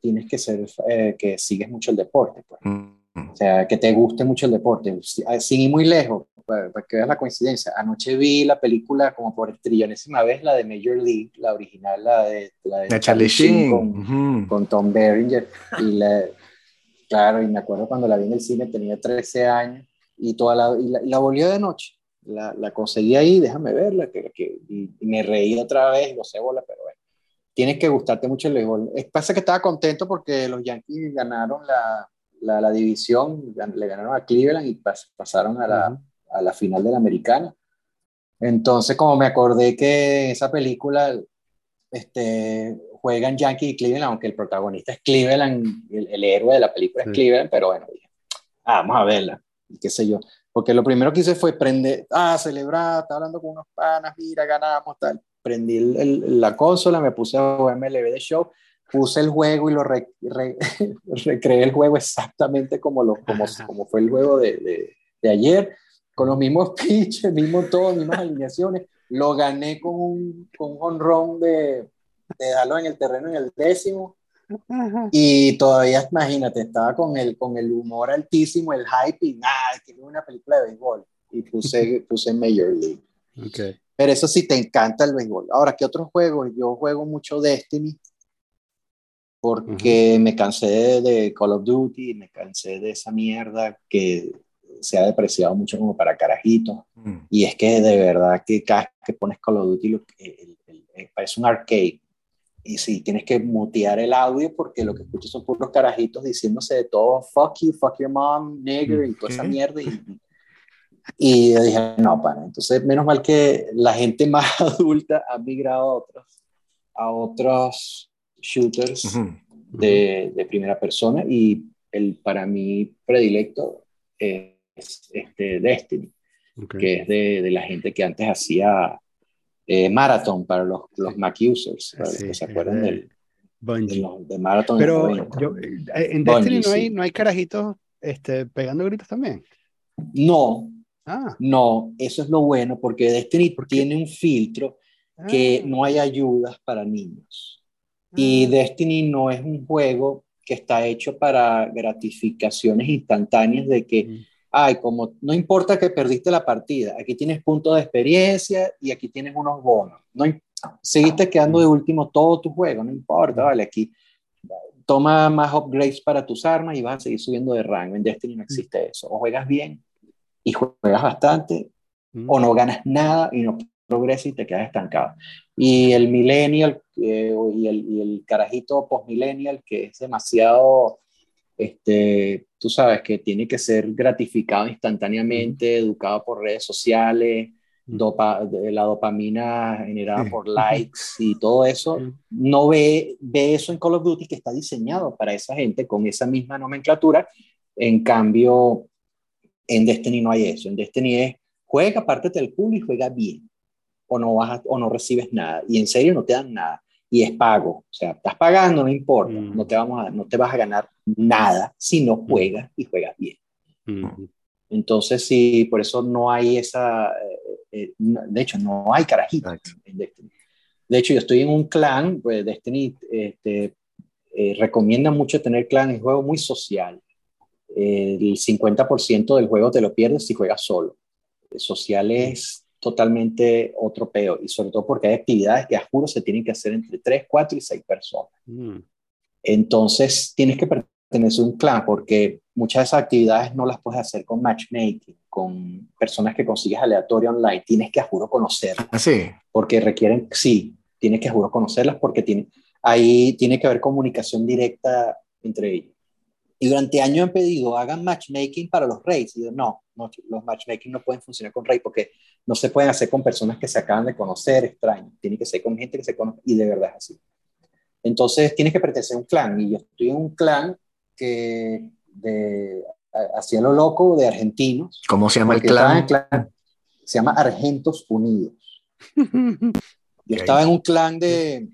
tienes que ser eh, que sigues mucho el deporte. Pues. Mm. O sea, que te guste mucho el deporte. Ah, sin ir muy lejos, para, que veas la coincidencia. Anoche vi la película como por trillonésima vez, la de Major League, la original, la de, la de Charlie Sheen con, con, Tom Berenger. Y la, claro, y me acuerdo cuando la vi en el cine, tenía 13 años y, toda la, y la, volvió de noche. La, la, conseguí ahí, déjame verla, que, que, y, me reí otra vez, lo sé bola, pero bueno, tienes que gustarte mucho el béisbol. Pasa que estaba contento porque los Yankees ganaron la, la, la división, le ganaron a Cleveland y pasaron a la, a la final de la americana. Entonces, como me acordé que esa película este, juegan Yankees y Cleveland, aunque el protagonista es Cleveland, el, héroe de la película es Cleveland, pero bueno, ah, vamos a verla qué sé yo. Porque lo primero que hice fue prender, ah, celebrar, estaba hablando con unos panas, mira, ganamos, tal. Prendí el, la consola, me puse a MLB de show, puse el juego y lo recreé el juego exactamente como, lo, como, como fue el juego de, de, de ayer, con los mismos pitches, mismo todo, mismas alineaciones. Lo gané con un, con un honrón de, de darlo en el terreno en el décimo y todavía, imagínate, estaba con el, con el humor altísimo, el hype y nada, que una película de béisbol. Y puse, puse Major League. Okay. Pero eso sí te encanta el béisbol. Ahora, ¿qué otros juegos? Yo juego mucho Destiny porque me cansé de Call of Duty, me cansé de esa mierda que se ha depreciado mucho como para carajitos. Mm. Y es que de verdad que cada que pones Call of Duty lo, parece un arcade y sí, tienes que mutear el audio porque lo que escuchas son puros carajitos diciéndose de todo, fuck you, fuck your mom, nigger y toda esa mierda. Y, y yo dije, no, para. Entonces, menos mal que la gente más adulta ha migrado a otros, a otros shooters de, de, primera persona y el para mí predilecto es este Destiny, que es de, de la gente que antes hacía eh, Marathon para los, los Mac users, para los que se acuerdan del, de, Marathon. Pero yo, eh, en Destiny no, hay, no hay carajitos este, pegando gritos también. No, ah. no, eso es lo bueno, porque Destiny tiene un filtro que ah. no hay ayudas para niños. Y ah. Destiny no es un juego que está hecho para gratificaciones instantáneas de que mm ay, como no importa que perdiste la partida, aquí tienes puntos de experiencia y aquí tienes unos bonos. No, seguiste quedando de último todo tu juego, no importa, vale, aquí toma más upgrades para tus armas y vas a seguir subiendo de rango. En Destiny no existe eso. O juegas bien y juegas bastante, o no ganas nada y no progresas y te quedas estancado. Y el millennial eh, y, el, y el carajito post-millennial que es demasiado este, tú sabes que tiene que ser gratificado instantáneamente, educado por redes sociales, la dopamina generada por likes y todo eso, no ve, ve eso en Call of Duty que está diseñado para esa gente con esa misma nomenclatura. En cambio, en Destiny no hay eso. En Destiny es juega, pártete el culo y juega bien. O no, vas o no recibes nada. Y en serio no te dan nada y es pago. O sea, estás pagando, no importa, mm. no, te vamos a, no te vas a ganar nada si no mm. juegas y juegas bien. Mm. Entonces, sí, por eso no hay esa, eh, eh, de hecho, no hay carajitos en Destiny. De hecho, yo estoy en un clan, pues Destiny, este, eh, recomiendan mucho tener clan, es un juego muy social. el 50% del juego te lo pierdes si juegas solo. Social es totalmente otro peo, y sobre todo porque hay actividades que a juro se tienen que hacer entre 3, 4 y 6 personas. Mm. Entonces tienes que pertenecer a un clan porque muchas de esas actividades no las puedes hacer con matchmaking, con personas que consigues aleatorio online, tienes que a juro conocerlas. ¿Ah, sí? Porque requieren, sí, tienes que a juro conocerlas porque tiene, ahí tiene que haber comunicación directa entre ellos. Y durante años han pedido, hagan matchmaking para los raids. Y yo, no, no, los matchmaking no pueden funcionar con raids porque no se pueden hacer con personas que se acaban de conocer, extraños. Tiene que ser con gente que se conoce y de verdad es así. Entonces tienes que pertenecer a un clan y yo estoy en un clan que de, hacía lo loco de argentinos. ¿Cómo se llama el clan? Se llama Argentos Unidos. Yo estaba en un clan de,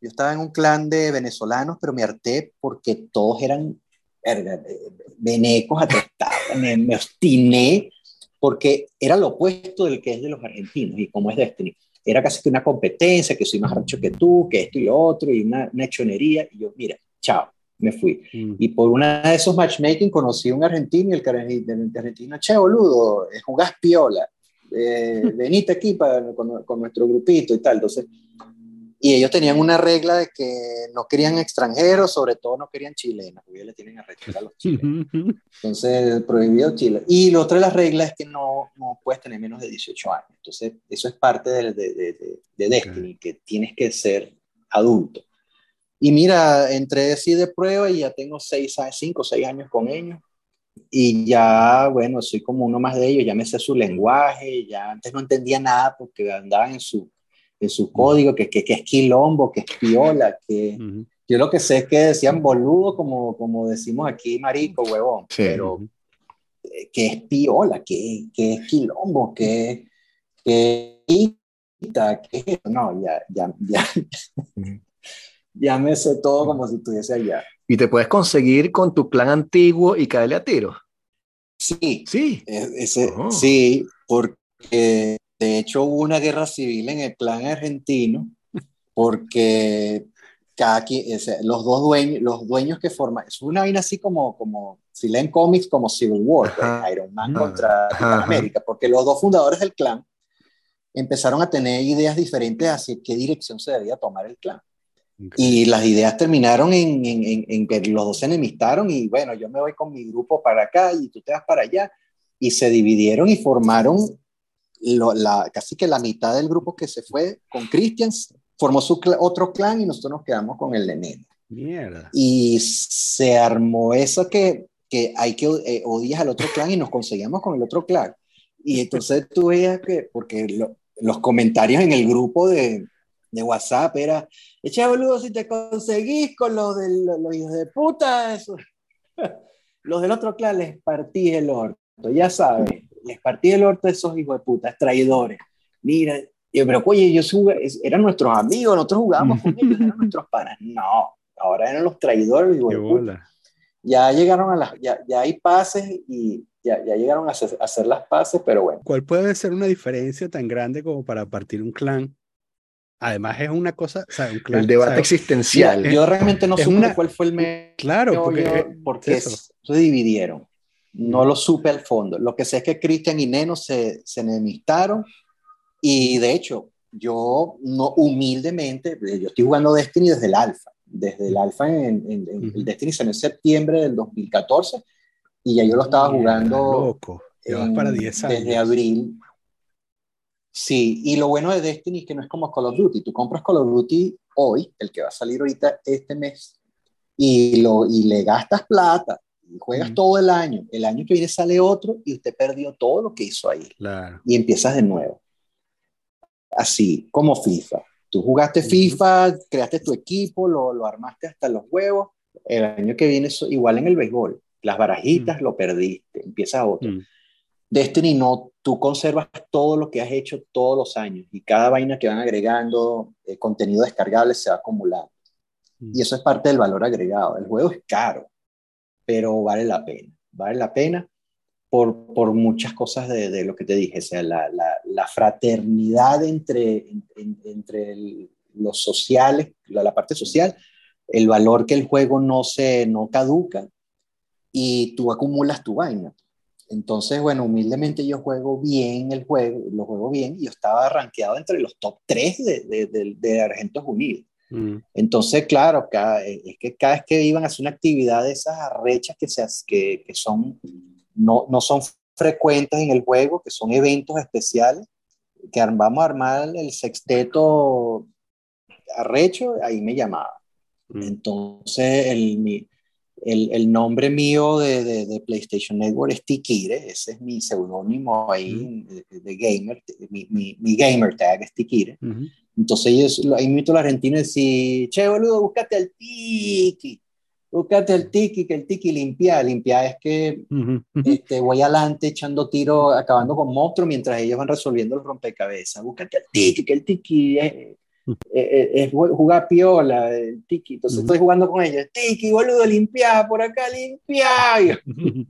yo estaba en un clan de venezolanos, pero me harté porque todos eran venecos, atestados, me, me obstiné porque era lo opuesto del que es de los argentinos y como es Destiny. Era casi que una competencia, que soy más rancho que tú, que esto y lo otro, y una, una hechonería. Y yo, mira, chao, me fui. Mm. Y por una de esos matchmaking conocí a un argentino y el, el argentino, che, boludo, jugás piola, eh, venite aquí para, con, con, nuestro grupito y tal. Entonces, y ellos tenían una regla de que no querían extranjeros, sobre todo no querían chilenos, porque le tienen a a los chilenos. Entonces, prohibido Chile. Y la otra de las reglas es que no, no puedes tener menos de 18 años. Entonces, eso es parte de, de, de, de Destiny, que tienes que ser adulto. Y mira, entré así de prueba y ya tengo 5 o 6 años con ellos. Y ya, bueno, soy como uno más de ellos, ya me sé su lenguaje, ya antes no entendía nada porque andaban en su en su código, que, que, que, es quilombo, que es piola, que yo lo que sé es que decían boludo, como, como decimos aquí, marico, huevón, pero que es piola, que, que es quilombo, que, que, que no, ya, ya, ya, ya me sé todo como si estuviese allá. ¿Y te puedes conseguir con tu clan antiguo y caerle a tiro? Sí, sí, ese, oh. sí, porque de hecho, hubo una guerra civil en el clan argentino porque cada los dos dueños, los dueños que forman, es una vaina así como, como si leen cómics como Civil War, pues, Iron Man contra América, porque los dos fundadores del clan empezaron a tener ideas diferentes hacia qué dirección se debía tomar el clan. Y las ideas terminaron en, en, en, que los dos se enemistaron y bueno, yo me voy con mi grupo para acá y tú te vas para allá. Y se dividieron y formaron la, casi que la mitad del grupo que se fue con Christian formó su otro clan y nosotros nos quedamos con el de Mierda. Y se armó eso que, que hay que eh, odiar al otro clan y nos conseguíamos con el otro clan. Y entonces tú veías que, porque los comentarios en el grupo de, de WhatsApp era, echa boludo si te conseguís con los, de, los, hijos de puta, eso. los del otro clan les partí el orto, ya sabes les partí el orto a esos hijos de puta, traidores. Mira, yo, pero oye, ellos eran nuestros amigos, nosotros jugábamos con ellos, eran nuestros panas. No, ahora eran los traidores. Ya llegaron a las, ya, ya hay pases y ya, ya llegaron a hacer, a hacer, las pases, pero bueno. ¿Cuál puede ser una diferencia tan grande como para partir un clan? Además es una cosa, o sea, un clan, el debate existencial. yo realmente no sé cuál fue el medio. Claro, porque, porque se dividieron. No lo supe al fondo. Lo que sé es que Cristian y Neno se, se enemistaron y de hecho, yo no humildemente, yo estoy jugando Destiny desde el alfa. Desde el alfa en, en, Destiny salió en septiembre del 2014 y ya yo lo estaba jugando. Loco, para 10 años. Desde abril. Sí, y lo bueno de Destiny es que no es como Call of Duty. Tú compras Call of Duty hoy, el que va a salir ahorita este mes, y, lo, y le gastas plata juegas todo el año, el año que viene sale otro y usted perdió todo lo que hizo ahí. Y empiezas de nuevo. Así como FIFA. Tú jugaste FIFA, creaste tu equipo, lo, lo, armaste hasta los huevos. El año que viene, igual en el béisbol, las barajitas lo perdiste, empieza otro. Destiny no, tú conservas todo lo que has hecho todos los años y cada vaina que van agregando, eh, contenido descargable se va acumulando. Y eso es parte del valor agregado. El juego es caro pero vale la pena, vale la pena por, por muchas cosas de, de, lo que te dije, o sea, la, la, fraternidad entre, entre los sociales, la, parte social, el valor que el juego no se no caduca y tú acumulas tu vaina. Entonces, bueno, humildemente yo juego bien el juego, lo juego bien y yo estaba rankeado entre los top 3 de, de, de, Argentos Unidos. Mm. Entonces, claro, cada, es que cada vez que iban a hacer una actividad de esas arrechas que, se, que, que son, no, no son frecuentes en el juego, que son eventos especiales, que vamos a armar el sexteto arrecho, ahí me llamaba. Mm. Entonces, el, el, el nombre mío de, de, PlayStation Network es Tikire, ese es mi seudónimo ahí mm. de, gamer, mi, mi, mi, gamer tag es Tikire. Entonces, yo ahí invito al argentino y decir, che, boludo, búscate al Tiki búscate el tiki, que el tiki limpia. Limpia es que este, voy adelante echando tiro, acabando con monstruos mientras ellos van resolviendo el rompecabezas. Búscate el tiki, que el tiki es, es, jugar piola, el tiki. Entonces estoy jugando con ellos. Tiki, boludo, limpia, por acá limpia.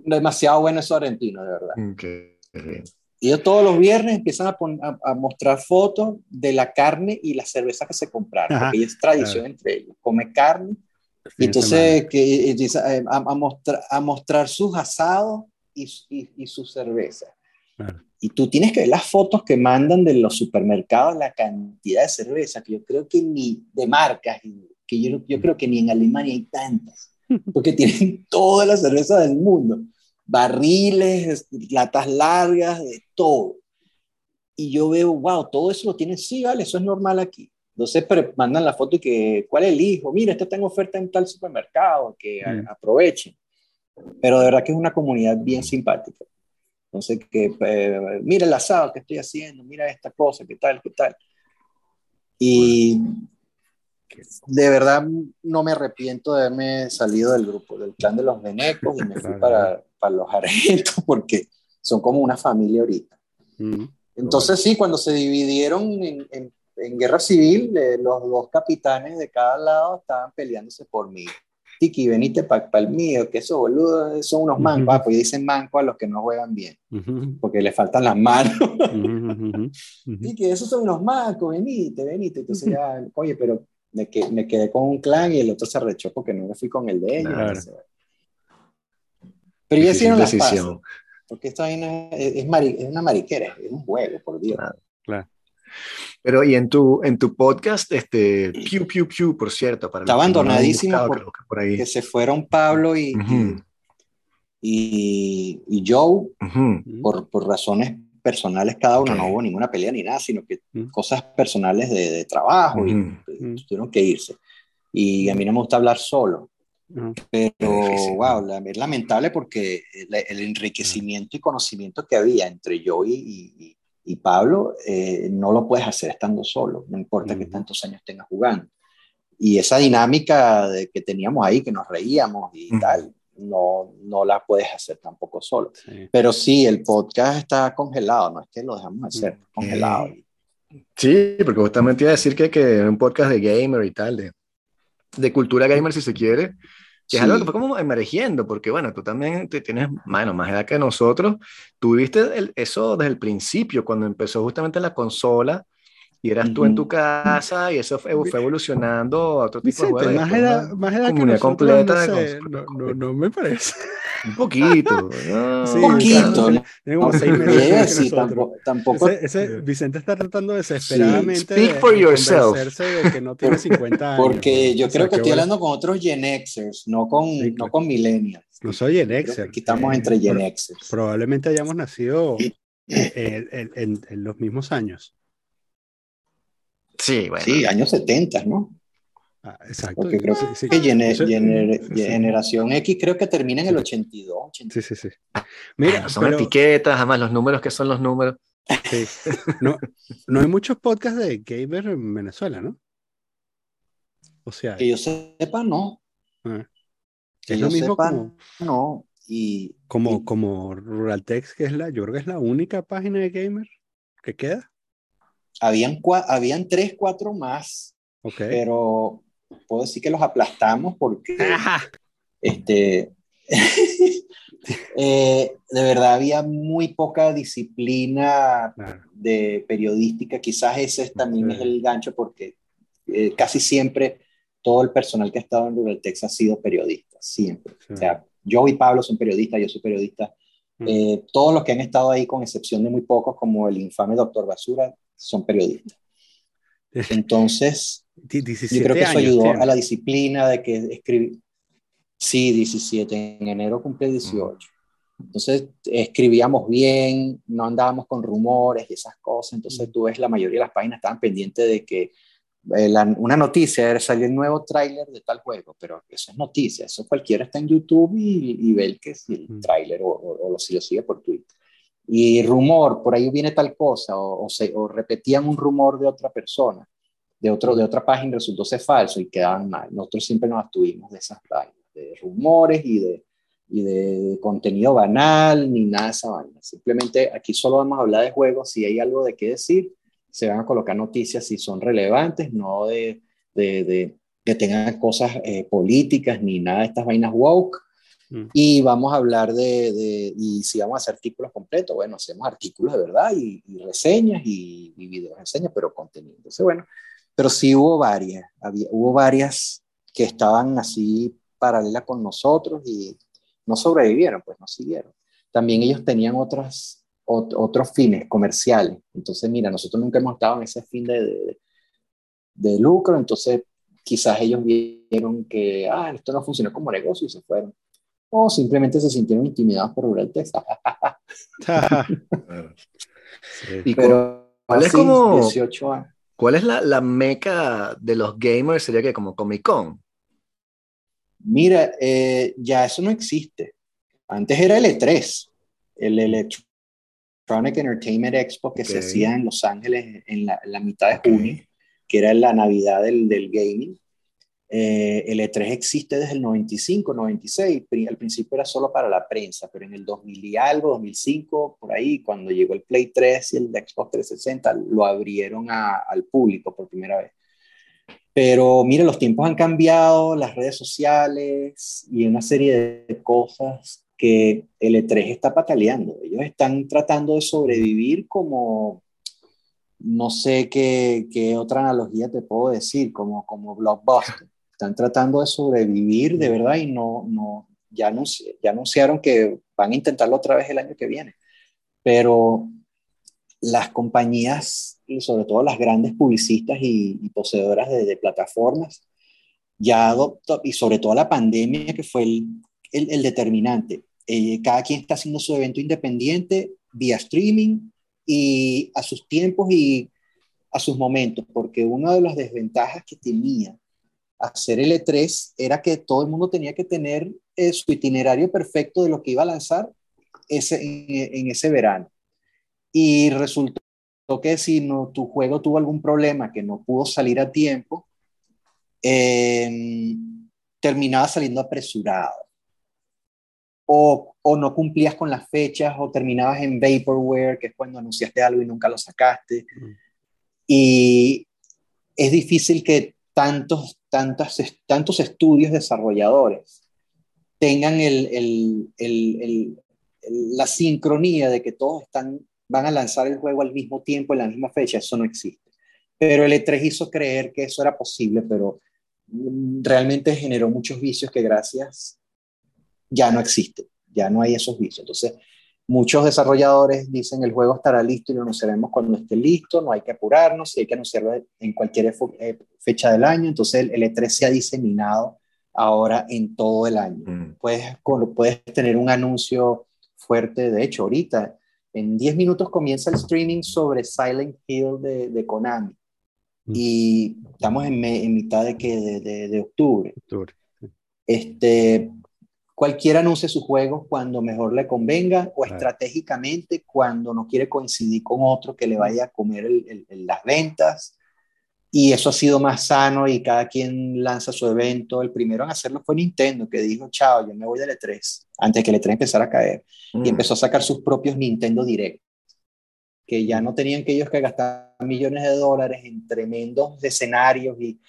Demasiado bueno eso argentino, de verdad. Okay. Ellos todos los viernes empiezan a, a, mostrar fotos de la carne y la cerveza que se compraron, porque es tradición entre ellos, come carne. Y entonces que, eh, a, a, mostrar, a mostrar sus asados y, y, y su cerveza. Y tú tienes que ver las fotos que mandan de los supermercados, la cantidad de cerveza, que yo creo que ni de marcas, que yo, yo creo que ni en Alemania hay tantas, porque tienen toda la cerveza del mundo barriles, latas largas, de todo. Y yo veo, wow, todo eso lo tienen, sí, vale, eso es normal aquí. Entonces pero mandan la foto y que, ¿cuál es el hijo? Mira, está en oferta en tal supermercado, que mm. aprovechen. Pero de verdad que es una comunidad bien simpática. Entonces, que eh, mira el asado que estoy haciendo, mira esta cosa, qué tal, qué tal. Y de verdad no me arrepiento de haberme salido del grupo, del clan de los venecos y me fui para, para los argentos porque son como una familia ahorita. Entonces sí, cuando se dividieron en, en, guerra civil, eh, los dos capitanes de cada lado estaban peleándose por mí. Tiki, venite para el mío, que eso boludo, son unos mancos. Ah, pues dicen manco a los que no juegan bien, porque le faltan las manos. Tiki, esos son unos mancos, venite, venite. Entonces ya, oye, pero me, que, me quedé con un clan y el otro se rechó porque no me fui con el de ellos. Pero ya hicieron la decisión. porque esto es, es, una mariquera, es un juego, por Dios. Claro, Pero y en tu, en tu podcast, este, Pew Pew Pew, por cierto, para está abandonadísimo por, ahí. que se fueron Pablo y, y, y, Joe por, por, razones personales cada uno, no hubo ninguna pelea ni nada, sino que cosas personales de, de trabajo y tuvieron que irse. Y a mí no me gusta hablar solo. Pero, wow, es lamentable porque el, enriquecimiento y conocimiento que había entre yo y, y, Pablo eh, no lo puedes hacer estando solo, no importa que tantos años tengas jugando. Y esa dinámica de que teníamos ahí, que nos reíamos y tal, no, no la puedes hacer tampoco solo. Pero sí, el podcast está congelado, no es que lo dejamos hacer, congelado. Sí, porque justamente iba a decir que, que un podcast de gamer y tal, de, de cultura gamer si se quiere, que es algo que fue como emergiendo, porque bueno, tú también te tienes, bueno, más edad que nosotros, tú viste eso desde el principio, cuando empezó justamente la consola, y eras tú en tu casa y eso fue, evolucionando a otro tipo de juegos. Más edad, más edad que nosotros, completa no, no, no, me parece. Un poquito. un poquito. Tengo seis meses sí, tampoco. tampoco. Ese, Vicente está tratando desesperadamente Speak de, for yourself. de que no tiene 50 años. Porque yo creo que estoy hablando con otros Gen Xers, no con, no con millennials. No soy Gen Xer. Aquí estamos entre Gen Xers. Probablemente hayamos nacido en, en, en los mismos años. Sí, bueno. Sí, años 70, ¿no? Ah, exacto. Porque creo que generación X creo que termina en el 82. Sí, sí, sí. Mira, son etiquetas, además los números que son los números. Sí. No, no hay muchos podcasts de gamer en Venezuela, ¿no? O sea, que yo sepa, no. Ah. Es lo mismo como, no. Y, como, como Ruraltex, que es la, yo creo que es la única página de gamer que queda habían, habían tres, cuatro más, pero puedo decir que los aplastamos porque este, eh, de verdad había muy poca disciplina de periodística, quizás ese también es el gancho porque eh, casi siempre todo el personal que ha estado en Ruraltex ha sido periodista, siempre. O sea, yo y Pablo son periodistas, yo soy periodista. Mm. Eh, todos los que han estado ahí, con excepción de muy pocos, como el infame doctor Basura, son periodistas. Entonces, yo creo que eso ayudó a la disciplina de que escribí. Sí, 17. En enero cumplí 18. Entonces, escribíamos bien, no andábamos con rumores y esas cosas. Entonces, tú ves, la mayoría de las páginas estaban pendientes de que eh, una noticia era salir el nuevo tráiler de tal juego, pero eso es noticia, eso cualquiera está en YouTube y, ve el que el tráiler o, o, si lo sigue por Twitter. Y rumor, por ahí viene tal cosa, o, se, o repetían un rumor de otra persona, de, otro, de otra página, resultó ser falso y quedaban mal. Nosotros siempre nos abstuvimos de esas páginas, de rumores y de, y de contenido banal, ni nada de esa vaina. Simplemente aquí solo vamos a hablar de juegos, si hay algo de qué decir, se van a colocar noticias si son relevantes, no de, de, de que tengan cosas eh, políticas ni nada de estas vainas woke. Mm. Y vamos a hablar de, de, y si vamos a hacer artículos completos, bueno, hacemos artículos de verdad y, reseñas y, y videos reseñas, pero contenido. Entonces, bueno, pero sí hubo varias, había, hubo varias que estaban así paralelas con nosotros y no sobrevivieron, pues no siguieron. También ellos tenían otras, otros fines comerciales. Entonces, mira, nosotros nunca hemos estado en ese fin de, de, lucro, entonces quizás ellos vieron que, ah, esto no funcionó como negocio y se fueron. O simplemente se sintieron intimidados por Rural Texas. y ¿Cuál es como, ¿Cuál es la, la meca de los gamers? Sería que como Comic Con. Mira, eh, ya eso no existe. Antes era el E3, el Electronic Entertainment Expo que se hacía en Los Ángeles en la, mitad de junio, que era la Navidad del, del gaming. Eh, el E3 existe desde el 95, 96. Al principio era solo para la prensa, pero en el 2000 y algo, 2005, por ahí, cuando llegó el Play 3 y el Xbox 360, lo abrieron al público por primera vez. Pero mire, los tiempos han cambiado, las redes sociales y una serie de cosas que el E3 está pataleando. Ellos están tratando de sobrevivir como, no sé qué, qué otra analogía te puedo decir, como, como blockbuster. Están tratando de sobrevivir de verdad y no, no, ya, ya anunciaron que van a intentarlo otra vez el año que viene. Pero las compañías, y sobre todo las grandes publicistas y, poseedoras de, plataformas, ya adoptó, y sobre todo la pandemia que fue el, el, determinante. Eh, cada quien está haciendo su evento independiente vía streaming y a sus tiempos y a sus momentos, porque una de las desventajas que tenía hacer el E3 era que todo el mundo tenía que tener eh, su itinerario perfecto de lo que iba a lanzar ese, en ese verano y resultó que si no, tu juego tuvo algún problema que no pudo salir a tiempo, em, terminaba saliendo apresurado. O, o, no cumplías con las fechas, o terminabas en vaporware, que es cuando anunciaste algo y nunca lo sacaste. Mm. Y es difícil que tantos, tantos, tantos estudios desarrolladores tengan el, el, el, la sincronía de que todos están van a lanzar el juego al mismo tiempo, en la misma fecha, eso no existe. Pero el E3 hizo creer que eso era posible, pero mm, realmente generó muchos vicios que gracias ya no existen, ya no hay esos vicios. Entonces, muchos desarrolladores dicen el juego estará listo y lo anunciaremos cuando esté listo, no hay que apurarnos, y hay que anunciarlo en cualquier eh, fecha del año. Entonces, el E3 se ha diseminado ahora en todo el año. Mm. Puedes, puedes tener un anuncio fuerte, de hecho, ahorita en 10 minutos comienza el streaming sobre Silent Hill de, de Konami. Mm. Y estamos en, en mitad de, que, de, de, octubre. Este, cualquiera anuncie su juego cuando mejor le convenga o estratégicamente cuando no quiere coincidir con otro que le vaya a comer el, las ventas y eso ha sido más sano y cada quien lanza su evento. El primero en hacerlo fue Nintendo, que dijo, chao, yo me voy del E3, antes que el E3 empezara a caer. Y mm. empezó a sacar sus propios Nintendo Direct, que ya no tenían que ellos que gastar millones de dólares en tremendos escenarios y,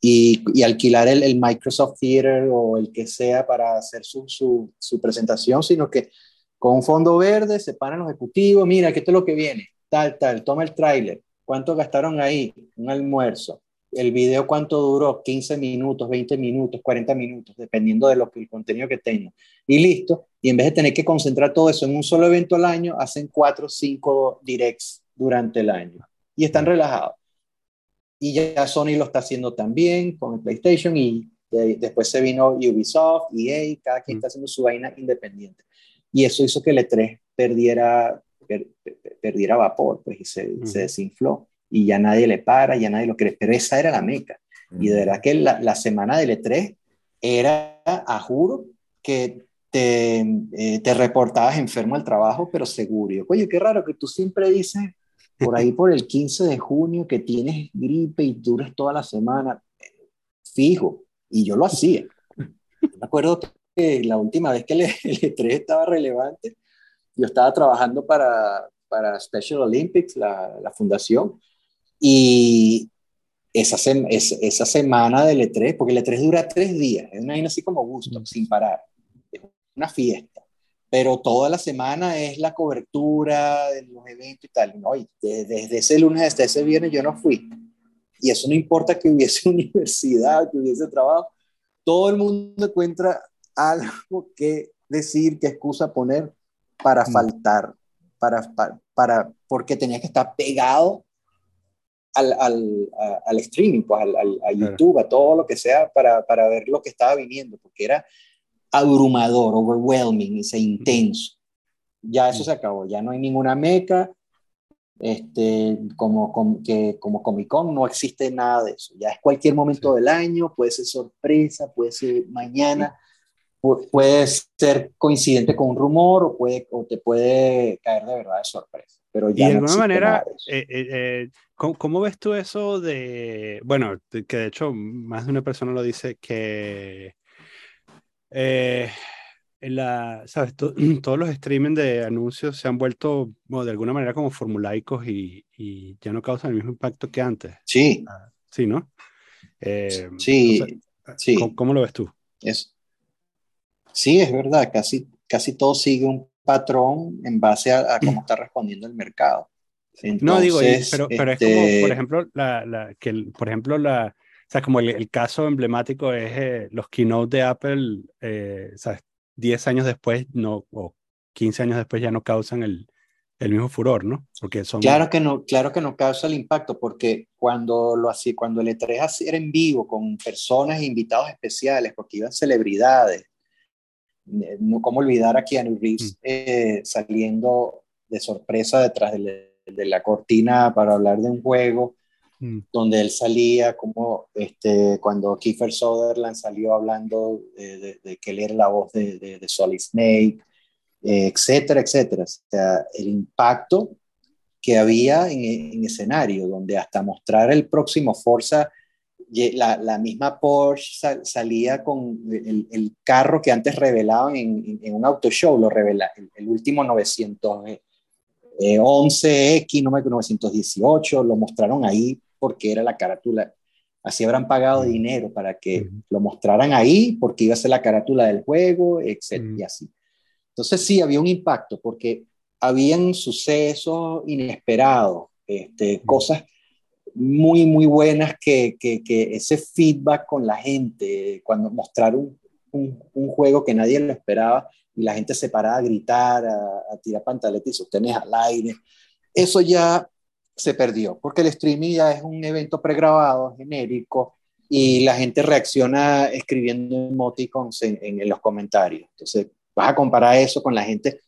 y, y alquilar el, el, Microsoft Theater o el que sea para hacer su, su, su presentación, sino que con un fondo verde se paran los ejecutivos, mira, que esto es lo que viene, tal, tal, toma el tráiler, ¿Cuánto gastaron ahí? Un almuerzo. el video cuánto duró, 15 minutos, 20 minutos, 40 minutos, dependiendo de lo que el contenido que tenga. Y listo. Y en vez de tener que concentrar todo eso en un solo evento al año, hacen cuatro o cinco directs durante el año. Y están relajados. Y ya Sony lo está haciendo también con el PlayStation y después se vino Ubisoft, EA, cada quien está haciendo su vaina independiente. Y eso hizo que el E3 perdiera, perdiera vapor, pues, y se, se desinfló y ya nadie le para, ya nadie lo cree, pero esa era la meca. Y de verdad que la, la semana del E3 era, a juro, que te, eh, te reportabas enfermo al trabajo, pero seguro. Yo, Oye, qué raro que tú siempre dices por ahí por el 15 de junio que tienes gripe y duras toda la semana. Fijo, y yo lo hacía. Me acuerdo que la última vez que el, E3 estaba relevante, yo estaba trabajando para, para Special Olympics, la, la fundación, y esa, esa semana del E3, porque el E3 dura tres días, es una vaina así como gusto, sin parar, es una fiesta, pero toda la semana es la cobertura de los eventos y tal, ¿no? y desde, ese lunes hasta ese viernes yo no fui, y eso no importa que hubiese universidad, que hubiese trabajo, todo el mundo encuentra algo que decir, que excusa poner para faltar, para, para, para, porque tenía que estar pegado al, al, al streaming, pues al, a YouTube, a todo lo que sea para, para, ver lo que estaba viniendo, porque era abrumador, overwhelming, ese intenso. Ya eso se acabó, ya no hay ninguna meca, este, como, como, que, como Comic Con no existe nada de eso, ya es cualquier momento del año, puede ser sorpresa, puede ser mañana, puede ser coincidente con un rumor o, puede, o te puede caer de verdad de sorpresa. Pero ya y de alguna manera, eh, eh, eh, ¿cómo, ves tú eso de, bueno, que de hecho más de una persona lo dice, que en la, ¿sabes? todos los streaming de anuncios se han vuelto de alguna manera como formulaicos y, y, ya no causan el mismo impacto que antes. Sí. Ah, sí, ¿no? sí, sí. ¿cómo, lo ves tú? Es, sí, es verdad, casi, casi todo sigue un patrón en base a, cómo está respondiendo el mercado. no digo, pero, pero es como, por este ejemplo, la, la, que por ejemplo, la, sea, como el, caso emblemático es eh, los keynote de Apple, eh, ¿sabes? 10 años después no, o 15 años después ya no causan el, el mismo furor, ¿no? Porque son... Claro que no, claro que no causa el impacto, porque cuando lo hacía, cuando el E3 era en vivo con personas e invitados especiales, porque iban celebridades, no cómo olvidar a Keanu Reeves mm. eh, saliendo de sorpresa detrás de, la cortina para hablar de un juego mm. donde él salía como este, cuando Kiefer Sutherland salió hablando de, que él era la voz de, Solid Snake, eh, etcétera, etcétera. El impacto que había en, en escenario, donde hasta mostrar el próximo Forza la, la misma Porsche salía con el, carro que antes revelaban en, en un auto show, lo revela, el, último 911X, no 918, lo mostraron ahí porque era la carátula. Así habrán pagado dinero para que lo mostraran ahí porque iba a ser la carátula del juego, etc. Y así. Entonces sí, había un impacto porque habían sucesos inesperados, este, cosas muy, muy buenas que, que, que, ese feedback con la gente, cuando mostraron un, un, juego que nadie lo esperaba y la gente se paraba a gritar, a, tirar pantaletas y sostenes al aire, eso ya se perdió, porque el streaming ya es un evento pregrabado, genérico, y la gente reacciona escribiendo emoticons en, en, en los comentarios. Entonces, vas a comparar eso con la gente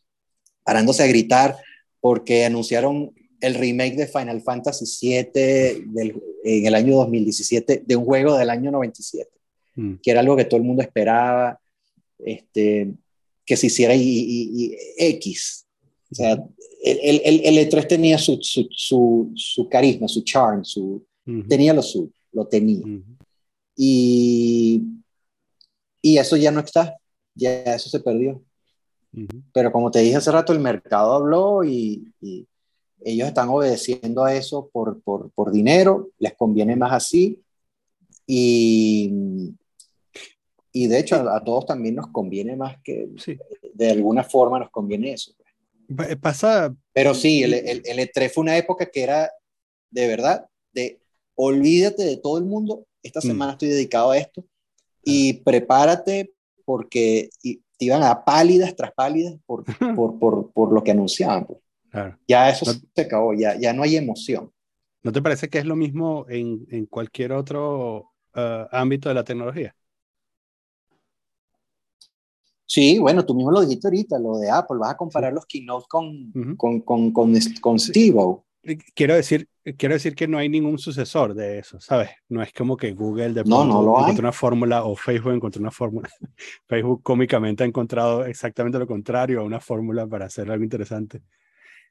parándose a gritar porque anunciaron el remake de Final Fantasy VII del, en el año 2017 de un juego del año 97, mm. que era algo que todo el mundo esperaba, este, que se hiciera y, X. O sea, el, el, el, E3 tenía su, su, su, su, carisma, su charm, su, tenía lo suyo, lo tenía. y, y eso ya no está, ya eso se perdió. Pero como te dije hace rato, el mercado habló y, y ellos están obedeciendo a eso por, por, por dinero, les conviene más así. Y, y de hecho a, todos también nos conviene más que, de alguna forma nos conviene eso. Eh, pasa. Pero sí, el, el, el, E3 fue una época que era de verdad de olvídate de todo el mundo, esta mm. semana estoy dedicado a esto y prepárate porque te iban a pálidas tras pálidas por, por, por, por lo que anunciaban. Pues. Ya eso se acabó, ya, ya no hay emoción. ¿No te parece que es lo mismo en, en cualquier otro uh, ámbito de la tecnología? Sí, bueno, tú mismo lo dijiste ahorita, lo de Apple, vas a comparar los keynotes con, con, con, con, con Steve Quiero decir, quiero decir que no hay ningún sucesor de eso, ¿sabes? No es como que Google de no, no encontró una fórmula o Facebook encontró una fórmula. Facebook cómicamente ha encontrado exactamente lo contrario, una fórmula para hacer algo interesante.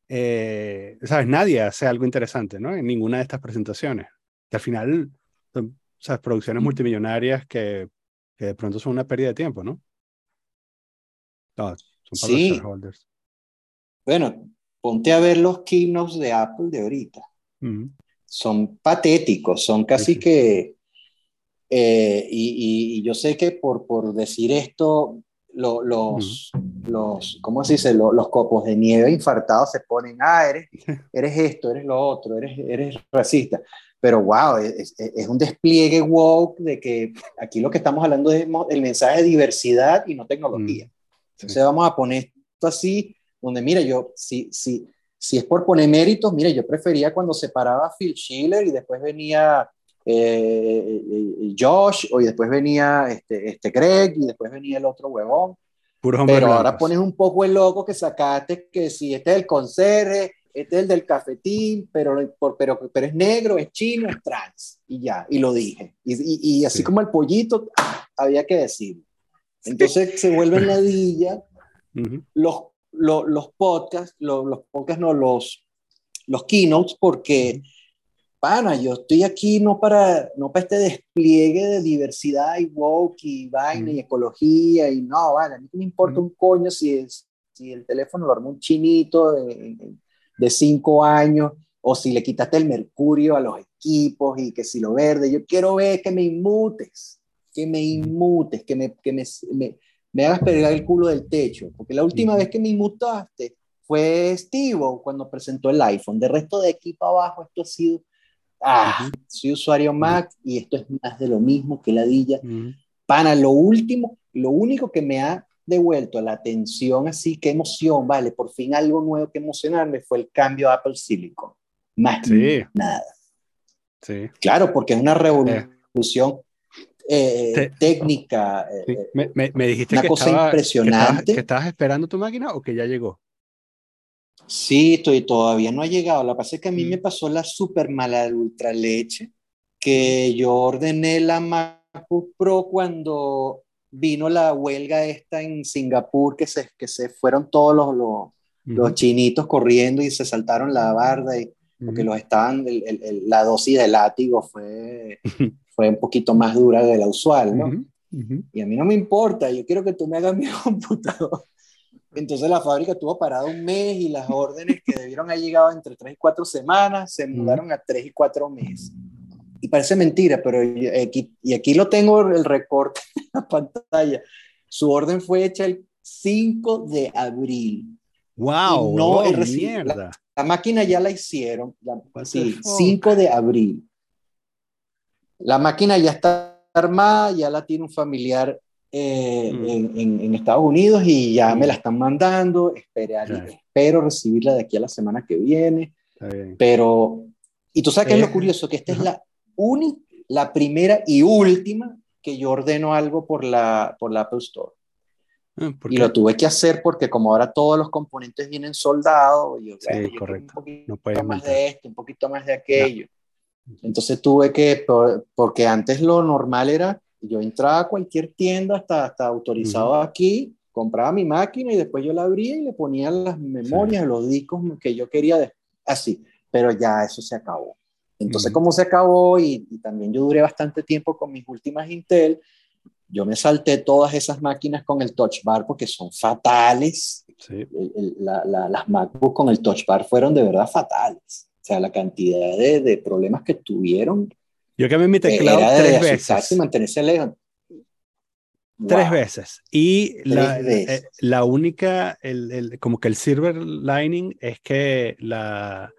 Eh, ¿Sabes? Nadie hace algo interesante, ¿no? En ninguna de estas presentaciones. Que al final son, ¿sabes? Producciones mm. multimillonarias que, que de pronto son una pérdida de tiempo, ¿no? Son para sí. los shareholders. Bueno, ponte a ver los keynotes de Apple de ahorita. Son patéticos, son casi que... Eh, y, y, yo sé que por, por decir esto, los, los, ¿cómo se dice? Los, copos de nieve infartados se ponen, ah, eres, eres esto, eres lo otro, eres, eres racista. Pero wow, es, es, un despliegue woke de que aquí lo que estamos hablando es el mensaje de diversidad y no tecnología. Entonces vamos a poner esto así, donde mira, yo, si, si, si es por poner méritos, mira, yo prefería cuando se paraba Phil Schiller y después venía eh, eh, Josh, y después venía este, este Greg, y después venía el otro huevón. pero ahora pones un poco el loco que sacaste, que si este es el conserje, este es el del cafetín, pero, pero, pero es negro, es chino, es trans, y ya, y lo dije. Y, y, así como el pollito, había que decirlo. Entonces se vuelven ladilla los, los, los, podcasts, los, los podcasts, no, los, los keynotes, porque, pana, yo estoy aquí no para, no para este despliegue de diversidad y woke y vaina y ecología y no, vale, a mí me importa un coño si, es, si el teléfono lo armó un chinito de, de cinco años o si le quitaste el mercurio a los equipos y que si lo verde, yo quiero ver que me inmutes que me inmutes, que me, que me, me, hagas pegar el culo del techo, porque la última vez que me inmutaste fue Steve cuando presentó el iPhone. De resto de aquí para abajo esto ha sido, ah, soy usuario Mac y esto es más de lo mismo que ladilla. Pana, lo último, lo único que me ha devuelto la atención así, qué emoción, vale, por fin algo nuevo que emocionarme fue el cambio a Apple Silicon. Más nada. Sí. Claro, porque es una revolución eh, técnica. Eh, me, dijiste una que cosa impresionante. Que estabas, esperando tu máquina o que ya llegó? Sí, estoy, todavía no ha llegado. Lo que pasa es que a mí me mm. pasó la super mala ultra leche, que yo ordené la MacBook Pro cuando vino la huelga esta en Singapur, que se, que se fueron todos los, los, los chinitos corriendo y se saltaron la barda, y, porque los estaban, la dosis de látigo fue fue un poquito más dura de la usual, ¿no? Y a mí no me importa, yo quiero que tú me hagas mi computador. Entonces la fábrica estuvo parada un mes y las órdenes que debieron haber llegado entre tres y cuatro semanas se mudaron a tres y cuatro meses. Y parece mentira, pero aquí, y aquí lo tengo el recorte en la pantalla. Su orden fue hecha el 5 de abril. ¡Wow! no La, la, máquina ya la hicieron. sí, 5 de abril. La máquina ya está armada, ya la tiene un familiar eh, mm. en, Estados Unidos y ya me la están mandando. Espero recibirla de aquí a la semana que viene. Pero, y tú sabes qué es lo eh, curioso, que esta es la única, la primera y última que yo ordeno algo por la, por la Apple Store. Ah, y lo tuve que hacer porque como ahora todos los componentes vienen soldados, yo, sí, correcto. un poquito no más de esto, un poquito más de aquello. Entonces tuve que, porque antes lo normal era, yo entraba a cualquier tienda, hasta, hasta autorizado aquí, compraba mi máquina y después yo la abría y le ponía las memorias, los discos que yo quería, así, pero ya eso se acabó. Entonces, como se acabó y, también yo duré bastante tiempo con mis últimas Intel, yo me salté todas esas máquinas con el touch bar porque son fatales. las MacBook con el touch bar fueron de verdad fatales. O sea, la cantidad de, de problemas que tuvieron. Yo cambié mi teclado tres veces. Y mantenerse lejos. Tres veces. Y la, eh, la, única, el, el, como que el silver lining es que la,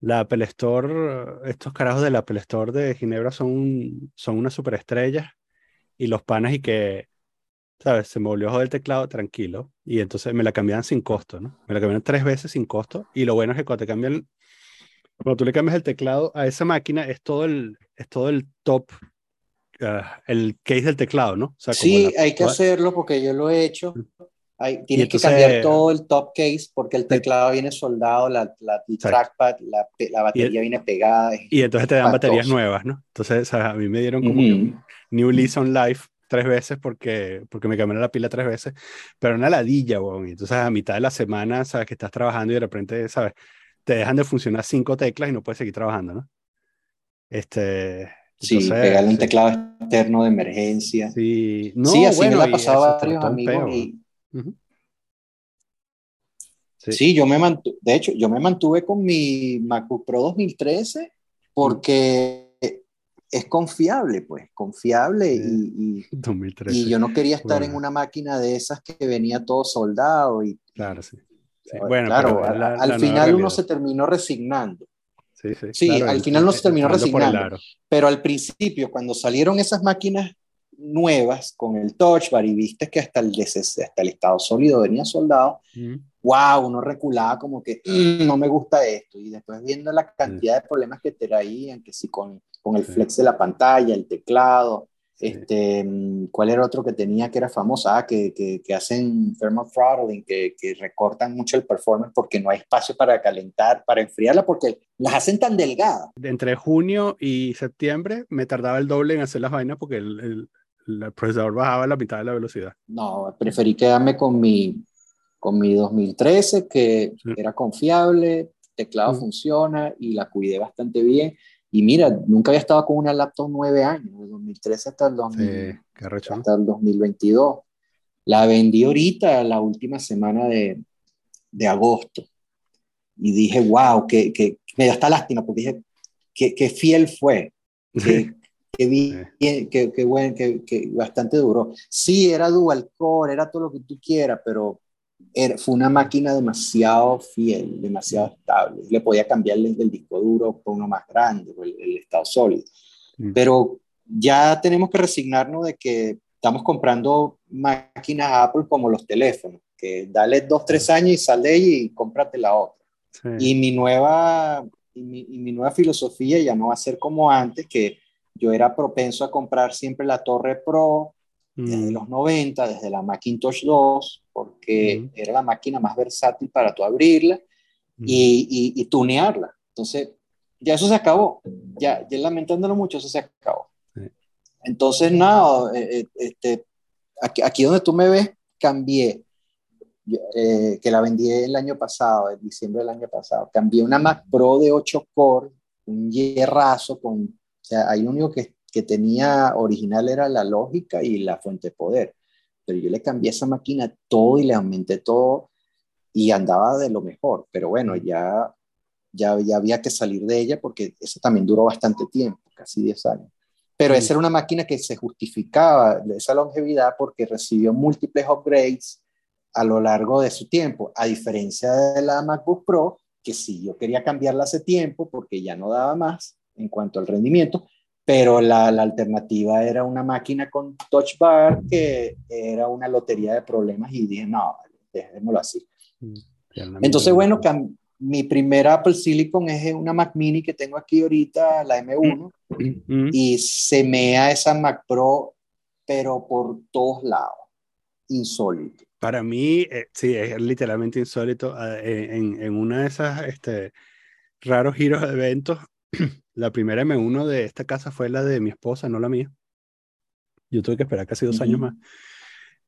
La Apple Store, estos carajos de la Apple Store de Ginebra son, son unas superestrellas y los panas y que, ¿sabes? Se me volvió a joder el teclado tranquilo y entonces me la cambiaban sin costo, ¿no? Me la cambiaron tres veces sin costo y lo bueno es que cuando te cambian, cuando tú le cambias el teclado a esa máquina es todo el, es todo el top, ah, el case del teclado, ¿no? sí, hay que hacerlo porque yo lo he hecho. Hay, tienes que cambiar todo el top case porque el teclado viene soldado, la, la el trackpad, la, la batería viene pegada. Y entonces te dan baterías nuevas, ¿no? Entonces a mí me dieron como New Lease on Life tres veces porque, porque me cambiaron la pila tres veces, pero una ladilla, weón. Entonces a mitad de la semana, sabes que estás trabajando y de repente, sabes, te dejan de funcionar cinco teclas y no puedes seguir trabajando, ¿no? Este, Sí, pegarle un teclado externo de emergencia. Sí, no, sí así bueno, me ha pasado a varios amigos. Y, sí. yo me mantuve, de hecho, yo me mantuve con mi MacBook Pro 2013 porque es confiable, pues, confiable y, y, yo no quería estar en una máquina de esas que venía todo soldado y claro, sí. Bueno, claro, al final uno se terminó resignando. Sí, sí, sí al final uno se terminó resignando. Pero al principio, cuando salieron esas máquinas nuevas con el touch bar y viste que hasta el, hasta el estado sólido venía soldado, wow, uno reculaba como que mm, no me gusta esto. Y después viendo la cantidad de problemas que traían, que si con, con el flex de la pantalla, el teclado, este, mm, ¿cuál era otro que tenía que era famosa? Ah, que, que, que, hacen thermal throttling, que, que, recortan mucho el performance porque no hay espacio para calentar, para enfriarla, porque las hacen tan delgadas. Entre junio y septiembre me tardaba el doble en hacer las vainas porque el, el procesador bajaba la mitad de la velocidad. No, preferí quedarme con mi, con mi 2013, que era confiable, teclado funciona y la cuidé bastante bien. Y mira, nunca había estado con una laptop nueve años, de 2013 hasta el, hasta el 2022. La vendí ahorita, la última semana de, de agosto. Y dije, wow, que, que me da esta lástima, porque dije, que, que fiel fue. Que, que bien, que, que, bueno, que, que, bastante duro. Sí, era dual core, era todo lo que tú quieras, pero era, fue una máquina demasiado fiel, demasiado estable. Le podía cambiar el, disco duro por uno más grande, el, estado sólido. Mm. Pero ya tenemos que resignarnos de que estamos comprando máquinas Apple como los teléfonos, que dale dos, tres años y sal de ella y cómprate la otra. Y mi nueva y mi, y mi, nueva filosofía ya no va a ser como antes, que yo era propenso a comprar siempre la Torre Pro desde mm. los 90, desde la Macintosh 2, porque mm. era la máquina más versátil para tú abrirla mm. y, y, tunearla. Entonces, ya eso se acabó. Ya, ya lamentándolo mucho, eso se acabó. Entonces, nada, eh, eh, este, aquí, aquí, donde tú me ves, cambié, eh, que la vendí el año pasado, en diciembre del año pasado, cambié una Mac Pro de 8 core, un hierrazo con sea, ahí lo único que, que tenía original era la lógica y la fuente de poder. Pero yo le cambié esa máquina todo y le aumenté todo y andaba de lo mejor. Pero bueno, ya, ya, ya había que salir de ella porque eso también duró bastante tiempo, casi 10 años. Pero esa era una máquina que se justificaba de esa longevidad porque recibió múltiples upgrades a lo largo de su tiempo, a diferencia de la MacBook Pro, que sí, yo quería cambiarla hace tiempo porque ya no daba más, en cuanto al rendimiento, pero la, la, alternativa era una máquina con touch bar que era una lotería de problemas y dije, no, dejémoslo así. Mm, Entonces, bueno, mi primera Apple Silicon es una Mac Mini que tengo aquí ahorita, la M1, mm, mm. y se mea esa Mac Pro, pero por todos lados, insólito. Para mí, eh, sí, es literalmente insólito. Ah, en, en una de esas este, raros giros de eventos, la primera M1 de esta casa fue la de mi esposa, no la mía. Yo tuve que esperar casi dos años más.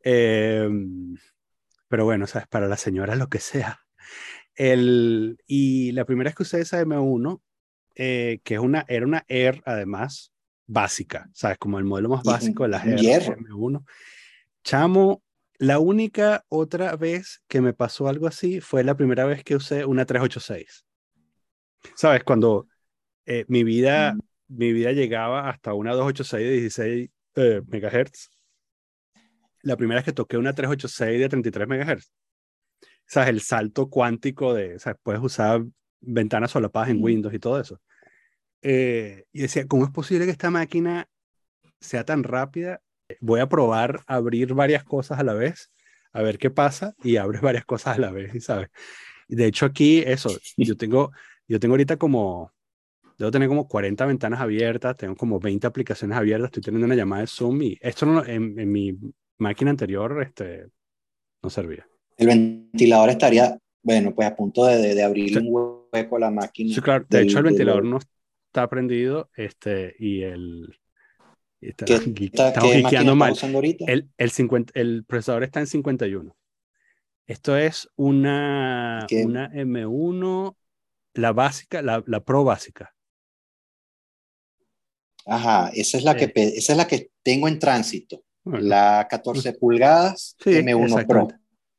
Em, pero bueno, sabes, para la señora lo que sea. El, y la primera vez que usé esa M1, eh, que es una, era una Air además, básica, ¿sabes? Como el modelo más básico de la Air M1. Chamo, la única otra vez que me pasó algo así fue la primera vez que usé una 386. ¿Sabes? Cuando eh, mi, vida, mi vida llegaba hasta una 286 de 16 eh, megahertz. La primera vez que toqué una 386 de 33 megahertz. O sea, el salto cuántico de, o sea, puedes usar ventanas solapadas en Windows y todo eso. Eh, y decía, ¿cómo es posible que esta máquina sea tan rápida? Voy a probar abrir varias cosas a la vez, a ver qué pasa, y abres varias cosas a la vez, ¿sabes? De hecho, aquí, eso, yo tengo, yo tengo ahorita como, debo tener como 40 ventanas abiertas, tengo como 20 aplicaciones abiertas, estoy teniendo una llamada de Zoom y esto no, en, en mi máquina anterior este, no servía. El ventilador estaría, bueno, pues a punto de, de abrir un hueco a la máquina. Sí, claro. De hecho, el ventilador no está prendido este, y el... Está, ¿Qué, estamos mal. El, el, 50, el procesador está en 51. Esto es una, una M1, la básica, la, la Pro básica. Ajá, esa es la, que, esa es la que tengo en tránsito. La 14 pulgadas M1 Pro.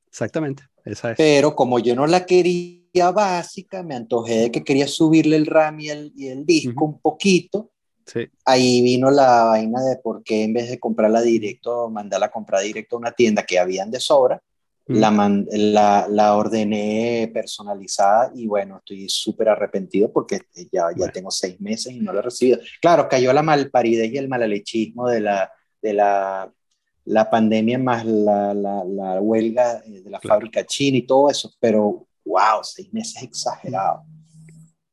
Exactamente, esa es. Pero como yo no la quería básica, me antojé de que quería subirle el RAM y el, y el disco un poquito. Sí. Ahí vino la vaina de por qué en vez de comprarla directo, mandarla a comprar directo a una tienda que habían de sobra, la, la, la, ordené personalizada y bueno, estoy súper arrepentido porque ya, ya tengo seis meses y no la he recibido. Claro, cayó la malparidez y el malalechismo de la, de la, la pandemia más la, la, huelga de la fábrica china y todo eso, pero wow, seis meses exagerado.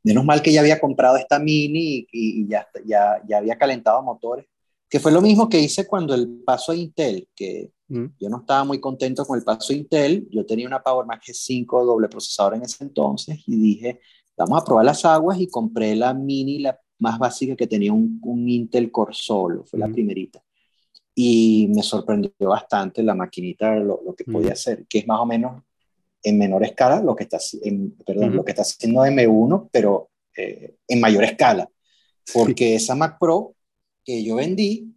Menos mal que ya había comprado esta mini y, ya, ya, ya había calentado motores, que fue lo mismo que hice cuando el paso a Intel, que mm. yo no estaba muy contento con el paso Intel, yo tenía una Power Mac G5 doble procesador en ese entonces y dije, vamos a probar las aguas y compré la mini, la más básica que tenía un, un Intel Core solo, fue la mm. primerita. Y me sorprendió bastante la maquinita, lo, lo que podía hacer, que es más o menos en menor escala lo que está, en, perdón, lo que está haciendo M1, pero eh, en mayor escala. Porque esa Mac Pro que yo vendí,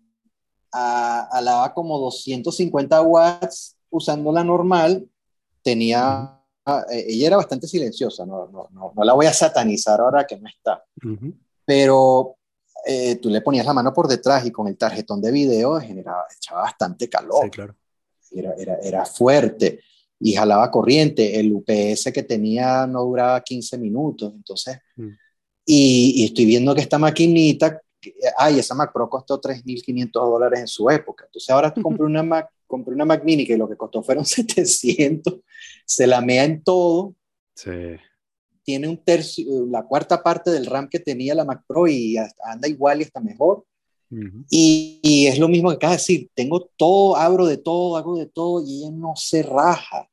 alaba como 250 watts usando la normal, tenía, eh, ella era bastante silenciosa, no, no, no, no, la voy a satanizar ahora que no está, pero eh, tú le ponías la mano por detrás y con el tarjetón de video generaba, echaba bastante calor. Sí, claro. Era, era, era, fuerte y jalaba corriente. El UPS que tenía no duraba 15 minutos. Entonces, mm. y, y, estoy viendo que esta maquinita, ay, esa Mac Pro costó 3.500 dólares en su época. Entonces, ahora tú compré una Mac, compré una Mac Mini que lo que costó fueron 700, se la mea en todo. Sí tiene un tercio, la cuarta parte del RAM que tenía la Mac Pro y anda igual y está mejor. y, es lo mismo que acaba de decir, tengo todo, abro de todo, hago de todo y ella no se raja,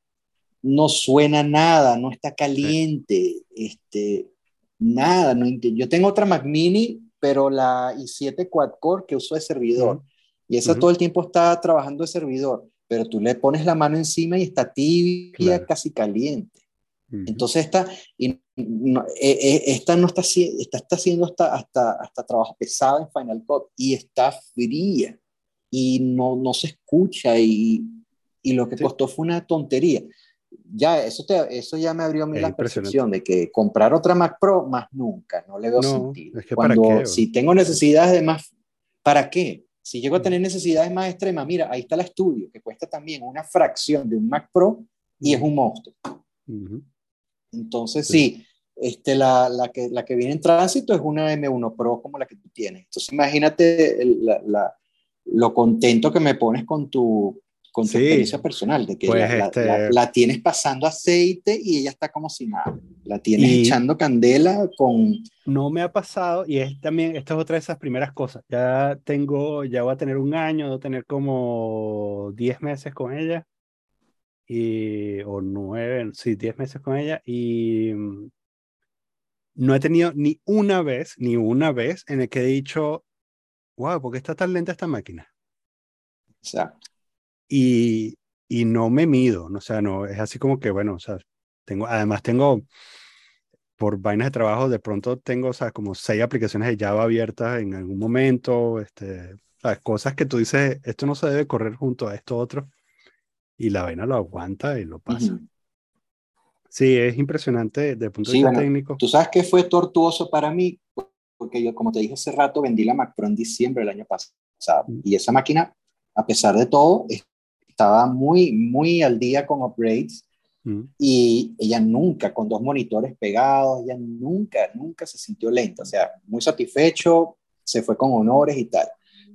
no suena nada, no está caliente, este, nada. No, yo tengo otra Mac Mini, pero la i7 Quad Core que uso de servidor y esa todo el tiempo está trabajando de servidor, pero tú le pones la mano encima y está tibia, casi caliente. Entonces esta, y, no, e, e, esta no está, está, está haciendo hasta, hasta, hasta trabajo pesado en Final Cut y está fría y no, no se escucha y, y lo que costó fue una tontería. Ya, eso, te, eso ya me abrió a mí la percepción de que comprar otra Mac Pro más nunca, no le veo sentido. Cuando, si tengo necesidades de más, ¿para qué? Si llego a tener necesidades más extremas, mira, ahí está la estudio, que cuesta también una fracción de un Mac Pro y es un monstruo. Entonces, sí, este, la, la, que, la que viene en tránsito es una M1 Pro como la que tú tienes. Entonces, imagínate la, la, lo contento que me pones con tu, con tu experiencia personal, de que pues este la, tienes pasando aceite y ella está como si nada. La tienes echando candela con... No me ha pasado y es también, esta es otra de esas primeras cosas. Ya tengo, ya voy a tener un año, voy a tener como 10 meses con ella y, o nueve, sí, diez meses con ella y mm, no he tenido ni una vez, ni una vez en el que he dicho, wow, ¿por qué está tan lenta esta máquina? Exacto. Y, y no me mido, o sea, no, es así como que, bueno, o sea, tengo, además tengo, por vainas de trabajo, de pronto tengo, o sea, como seis aplicaciones de Java abiertas en algún momento, este, o cosas que tú dices, esto no se debe correr junto a esto otro y la vaina lo aguanta y lo pasa. Sí, es impresionante desde el punto de vista técnico. Tú sabes que fue tortuoso para mí, porque yo, como te dije hace rato, vendí la Mac Pro en diciembre del año pasado. Y esa máquina, a pesar de todo, estaba muy, muy al día con upgrades. Mm. Y ella nunca, con dos monitores pegados, ella nunca, nunca se sintió lenta. O sea, muy satisfecho, se fue con honores y tal.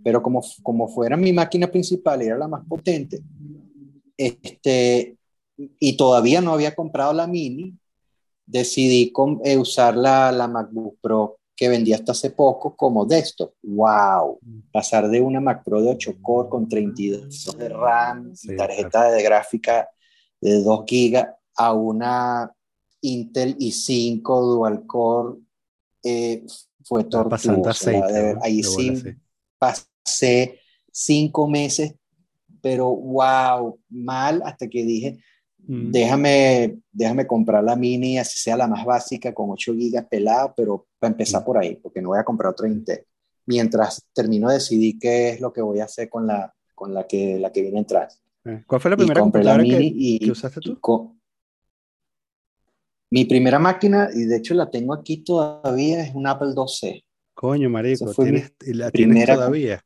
Pero como, como fuera mi máquina principal era la más potente, este, y todavía no había comprado la mini, decidí con, eh, usar la, la MacBook Pro que vendía hasta hace poco como desktop. ¡Wow! Pasar de una Mac Pro de 8 core con 32 de RAM, tarjeta de gráfica de 2 GB a una Intel i5 dual core eh, fue tortuoso. ahí sí pasé cinco meses, pero wow, mal hasta que dije, Mm. Déjame, déjame comprar la mini, así sea la más básica, con 8 gigas pelado, pero para empezar mm. por ahí, porque no voy a comprar otro Intel. Mientras termino de decidir qué es lo que voy a hacer con la, con la, que, la que viene atrás. Eh, ¿Cuál fue la primera computadora que, y, usaste tú? mi primera máquina, y de hecho la tengo aquí todavía, es un Apple IIc. Coño, marico, ¿tienes, la tienes todavía.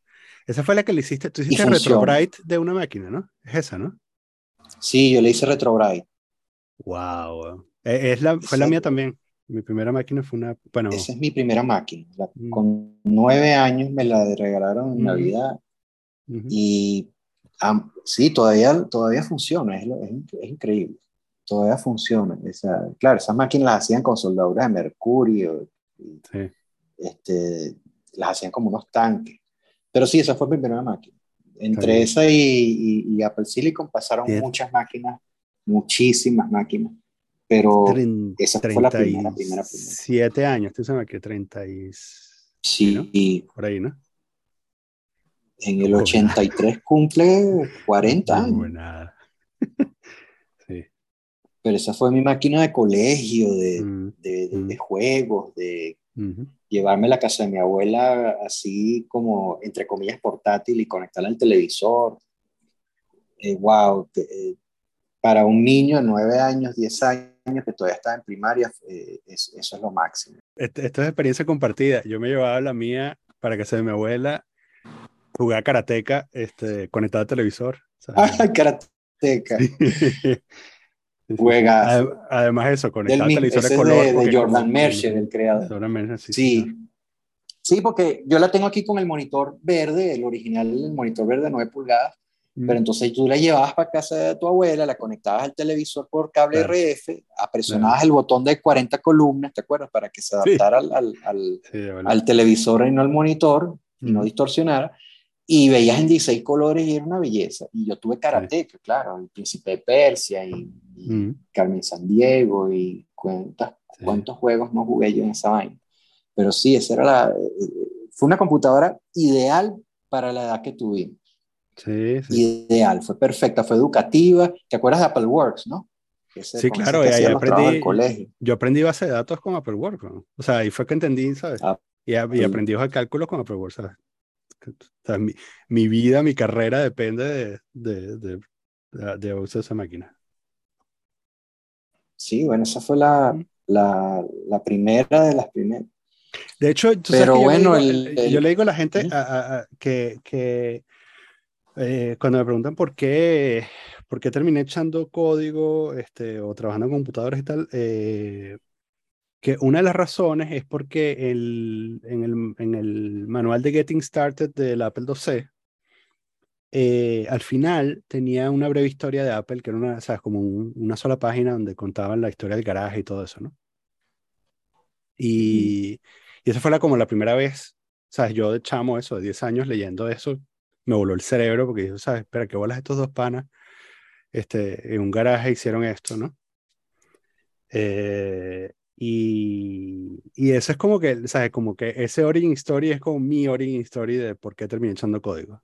Esa fue la que le hiciste, tú hiciste retrobrite de una máquina, ¿no? Es esa, ¿no? Sí, yo le hice retrobrite. Wow. E, es la, fue la mía también. Mi primera máquina fue una. Bueno. Esa es mi primera máquina. Mm. Con nueve años me la regalaron en Navidad. Y sí, todavía, todavía funciona. Es, es, increíble. Todavía funciona. Esa, claro, esas máquinas las hacían con soldaduras de mercurio. sí. este, las hacían como unos tanques. Pero sí, esa fue mi primera máquina. Entre esa y, Apple Silicon pasaron muchas máquinas, muchísimas máquinas, pero esa fue la primera, primera, Siete años, tú sabes que 30 y... Sí. Por ahí, ¿no? En el 83 cumple 40 años. nada. sí. Pero esa fue mi máquina de colegio, de, mm, de, mm. juegos, de llevarme la casa de mi abuela así como, entre comillas, portátil y conectarla al televisor. wow, eh, eh, para un niño de 9 años, 10 años que todavía está en primaria, eh, eso es lo máximo. Esto, es experiencia compartida. Yo me llevaba la mía para casa de mi abuela, jugar karateca este, conectado al televisor. Ah, karateca. Juega. Además, eso, conectar televisores color. De, de Jordan Mercer, el creador. Jordan sí, sí. sí. porque yo la tengo aquí con el monitor verde, el original, el monitor verde de 9 pulgadas. Mm. Pero entonces tú la llevabas para casa de tu abuela, la conectabas al televisor por cable RF, presionabas el botón de 40 columnas, ¿te acuerdas? Para que se adaptara al, al, al, televisor y no al monitor y no distorsionara y veías en 16 colores y era una belleza. Y yo tuve karate, claro, el príncipe de Persia y, mm. Carmen San Diego y cuántos, cuántos juegos no jugué yo en esa vaina. Pero sí, esa era la, fue una computadora ideal para la edad que tuvimos. Sí, sí. Ideal, fue perfecta, fue educativa. ¿Te acuerdas de Apple Works, no? sí, claro, ahí aprendí, yo aprendí base de datos con Apple Works. O sea, ahí fue que entendí, ¿sabes? Ah, y, y, aprendí hoja de cálculo con Apple Works, ¿sabes? Mi, vida, mi carrera depende de, de, de, uso de esa máquina. Sí, bueno, esa fue la, la, la primera de las primeras. De hecho, Pero bueno, yo, le digo a la gente que, que eh, cuando me preguntan por qué, por qué terminé echando código este, o trabajando en computadores y tal, eh, que una de las razones es porque el, en, el, en, el, manual de Getting Started del Apple IIc, eh, al final tenía una breve historia de Apple, que era una, ¿sabes? como una sola página donde contaban la historia del garaje y todo eso, ¿no? Y, y esa fue la, como la primera vez, ¿sabes? Yo de chamo eso, de 10 años leyendo eso, me voló el cerebro porque dije, ¿sabes? Espera, ¿qué bolas estos dos panas? Este, en un garaje hicieron esto, ¿no? Eh, y, y, eso es como que, ¿sabes? Como que ese origin story es como mi origin story de por qué terminé echando código.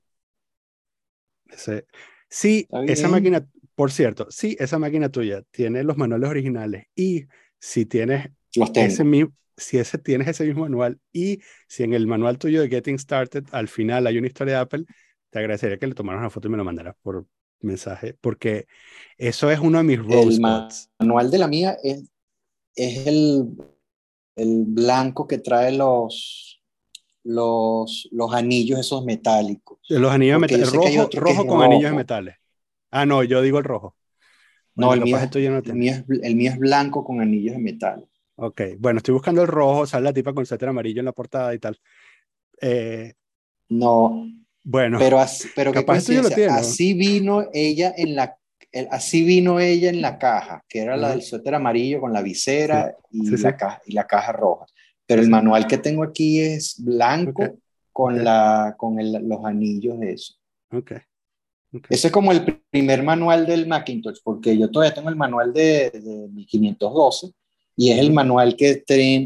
Ese, sí, esa máquina, por cierto, sí, esa máquina tuya tiene los manuales originales y si tienes ese mismo, si ese tienes ese mismo manual y si en el manual tuyo de Getting Started al final hay una historia de Apple, te agradecería que le tomaras una foto y me lo mandaras por mensaje, porque eso es uno de mis roles. El manual de la mía es es el, el blanco que trae los, los, los anillos esos metálicos. Los anillos metálicos, rojo, rojo con anillos de metales. Ah, no, yo digo el rojo. No, el, mío, el, mío es, el mío es blanco con anillos de metal. Ok, bueno, estoy buscando el rojo, sale la tipa con suéter amarillo en la portada y tal. Eh, no. Bueno, pero, así, pero así vino ella en la así vino ella en la caja, que era la del suéter amarillo con la visera y, la Caja, y la caja roja. Pero el manual que tengo aquí es blanco con, la, con los anillos de eso. Okay. Ese es como el primer manual del Macintosh, porque yo todavía tengo el manual de, de 1512 y es el manual que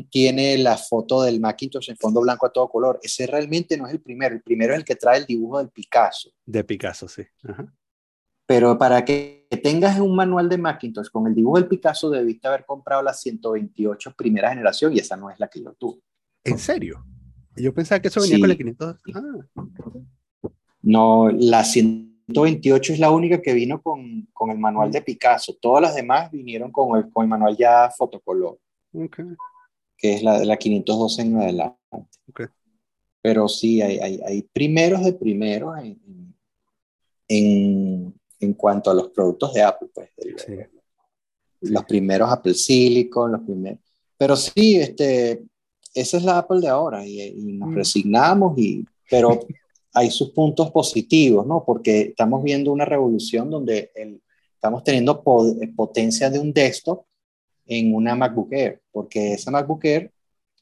tiene la foto del Macintosh en fondo blanco a todo color. Ese realmente no es el primero, el primero es el que trae el dibujo del Picasso. De Picasso, sí. Pero para que tengas un manual de Macintosh con el dibujo del Picasso, debiste haber comprado la 128 primera generación y esa no es la que yo tuve. ¿En serio? Yo pensaba que eso venía con la 500. Ah. No, la 100 128 es la única que vino con, con, el manual de Picasso. Todas las demás vinieron con el, con el manual ya fotocolor. Que es la de la 512 en adelante. Pero sí, hay, hay, hay, primeros de primeros en, en, en, cuanto a los productos de Apple. Pues, Los primeros Apple Silicon, los primeros. Pero sí, este, esa es la Apple de ahora y, y nos mm. resignamos, y, pero hay sus puntos positivos, ¿no? Porque estamos viendo una revolución donde el, estamos teniendo potencia de un desktop en una MacBook Air, porque esa MacBook Air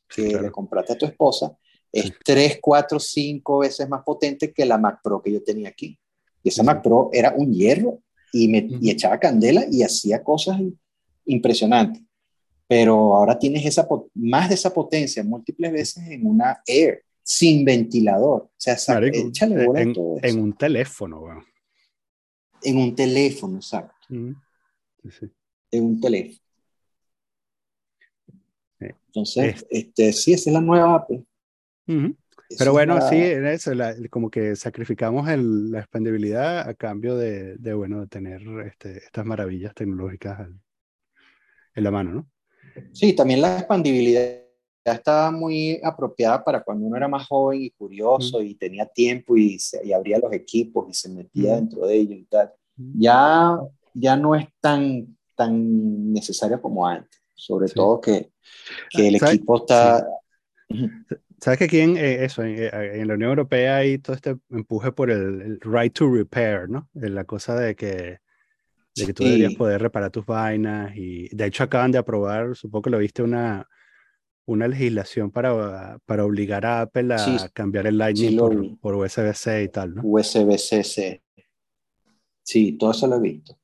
que le compraste a tu esposa es 3, 4, 5 veces más potente que la Mac Pro que yo tenía aquí. Y esa Mac Pro era un hierro y, me, y echaba candela y hacía cosas impresionantes. Pero ahora tienes esa, más de esa potencia múltiples veces en una Air sin ventilador. O sea, échale bola en, todo en un teléfono, weón. En un teléfono, exacto. En un teléfono. Entonces, este, sí, esa es la nueva app. Pero bueno, sí, eso, como que sacrificamos el, la expandibilidad a cambio de, de bueno, de tener este, estas maravillas tecnológicas en la mano, ¿no? Sí, también la expandibilidad estaba muy apropiada para cuando uno era más joven y curioso y tenía tiempo y, y, abría los equipos y se metía dentro de ellos y tal. Ya, ya no es tan, tan necesario como antes, sobre todo que, que el equipo está... ¿Sabes que aquí en eh, eso, eh, en, la Unión Europea hay todo este empuje por el, right to repair, ¿no? La cosa de que, de que tú deberías poder reparar tus vainas y de hecho acaban de aprobar, supongo que lo viste, una, una legislación para, para obligar a Apple a cambiar el Lightning por, por USB-C y tal, ¿no? USB-C, sí. todo eso lo he visto.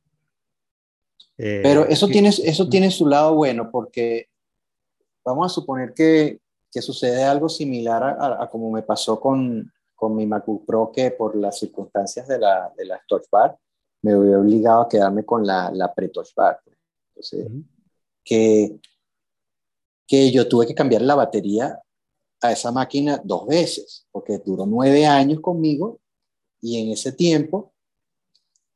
Eh, Pero eso, tiene, eso tiene su lado bueno porque vamos a suponer que, que sucede algo similar a, como me pasó con, con, mi MacBook Pro, que por las circunstancias de la, de la Touch Bar me hubiera obligado a quedarme con la, la Pre-Touch Bar. Entonces, que que yo tuve que cambiar la batería a esa máquina dos veces, porque duró nueve años conmigo y en ese tiempo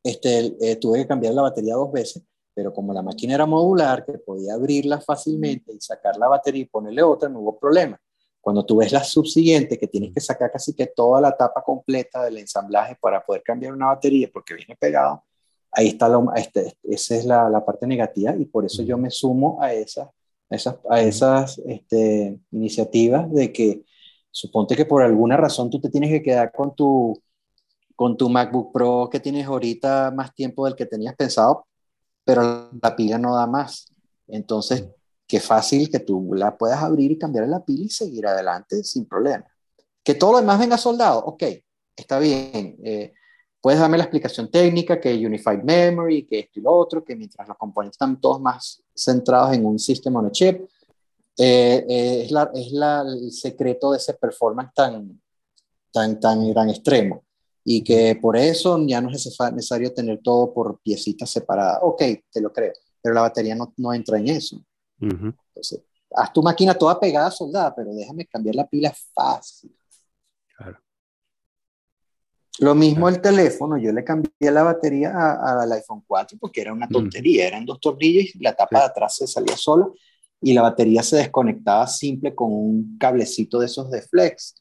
este, eh, tuve que cambiar la batería dos veces, pero como la máquina era modular, que podía abrirla fácilmente y sacar la batería y ponerle otra, no hubo problema. Cuando tú ves la subsiguiente, que tienes que sacar casi que toda la tapa completa del ensamblaje para poder cambiar una batería porque viene pegado, ahí está lo, este, esa es la, la, parte negativa y por eso yo me sumo a esas esas, a esas este, iniciativas de que suponte que por alguna razón tú te tienes que quedar con tu, con tu MacBook Pro que tienes ahorita más tiempo del que tenías pensado, pero la pila no da más. Entonces, qué fácil que tú la puedas abrir y cambiar la pila y seguir adelante sin problema. Que todo lo demás venga soldado, ok, está bien. Eh, puedes darme la explicación técnica, que Unified Memory, que esto y lo otro, que mientras los componentes están todos más centrados en un sistema on a chip, eh, eh, es, la, es la, el secreto de ese performance tan, tan, tan, tan extremo. Y que por eso ya no es necesario tener todo por piecitas separadas. Ok, te lo creo, pero la batería no, no entra en eso. Entonces, haz tu máquina toda pegada, soldada, pero déjame cambiar la pila fácil. Claro. Lo mismo el teléfono, yo le cambié la batería al iPhone 4 porque era una tontería, eran dos tornillos y la tapa de atrás se salía sola y la batería se desconectaba simple con un cablecito de esos de flex.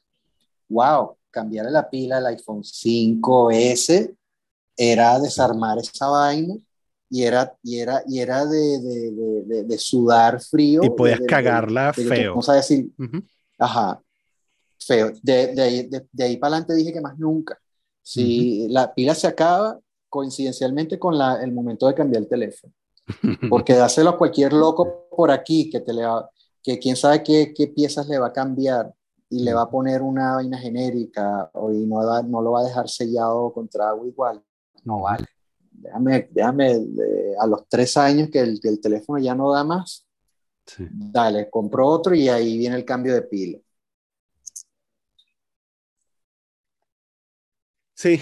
¡Wow! Cambiarle la pila al iPhone 5S era desarmar esa vaina y era, y era, y era de, de, de, sudar frío. Y podías cagarla feo. Vamos a decir, ajá, feo. De, ahí para adelante dije que más nunca. Si la pila se acaba, coincidencialmente con la, el momento de cambiar el teléfono. Porque dáselo a cualquier loco por aquí que te le va, que quién sabe qué, qué piezas le va a cambiar y le va a poner una vaina genérica o y no, no lo va a dejar sellado contra agua igual. No vale. Déjame, déjame a los tres años que el, el teléfono ya no da más. Dale, compro otro y ahí viene el cambio de pila. Sí,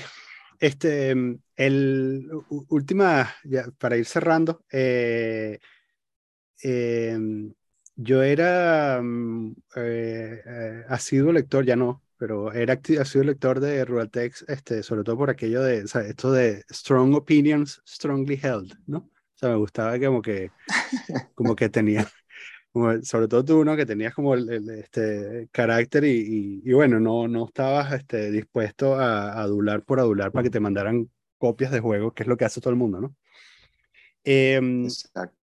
este, el última, ya, para ir cerrando, eh, em, yo era mm, eh, eh, ha sido lector, ya no, pero era sido lector de Ruraltex, este, sobre todo por aquello de, o sea, esto de strong opinions, strongly held, ¿no? O sea, me gustaba como que, como que tenía, sobre todo tú, ¿no? Que tenías como el, este carácter y, y, bueno, no, no estabas este, dispuesto a, adular por adular para que te mandaran copias de juegos, que es lo que hace todo el mundo, ¿no? Em, Exacto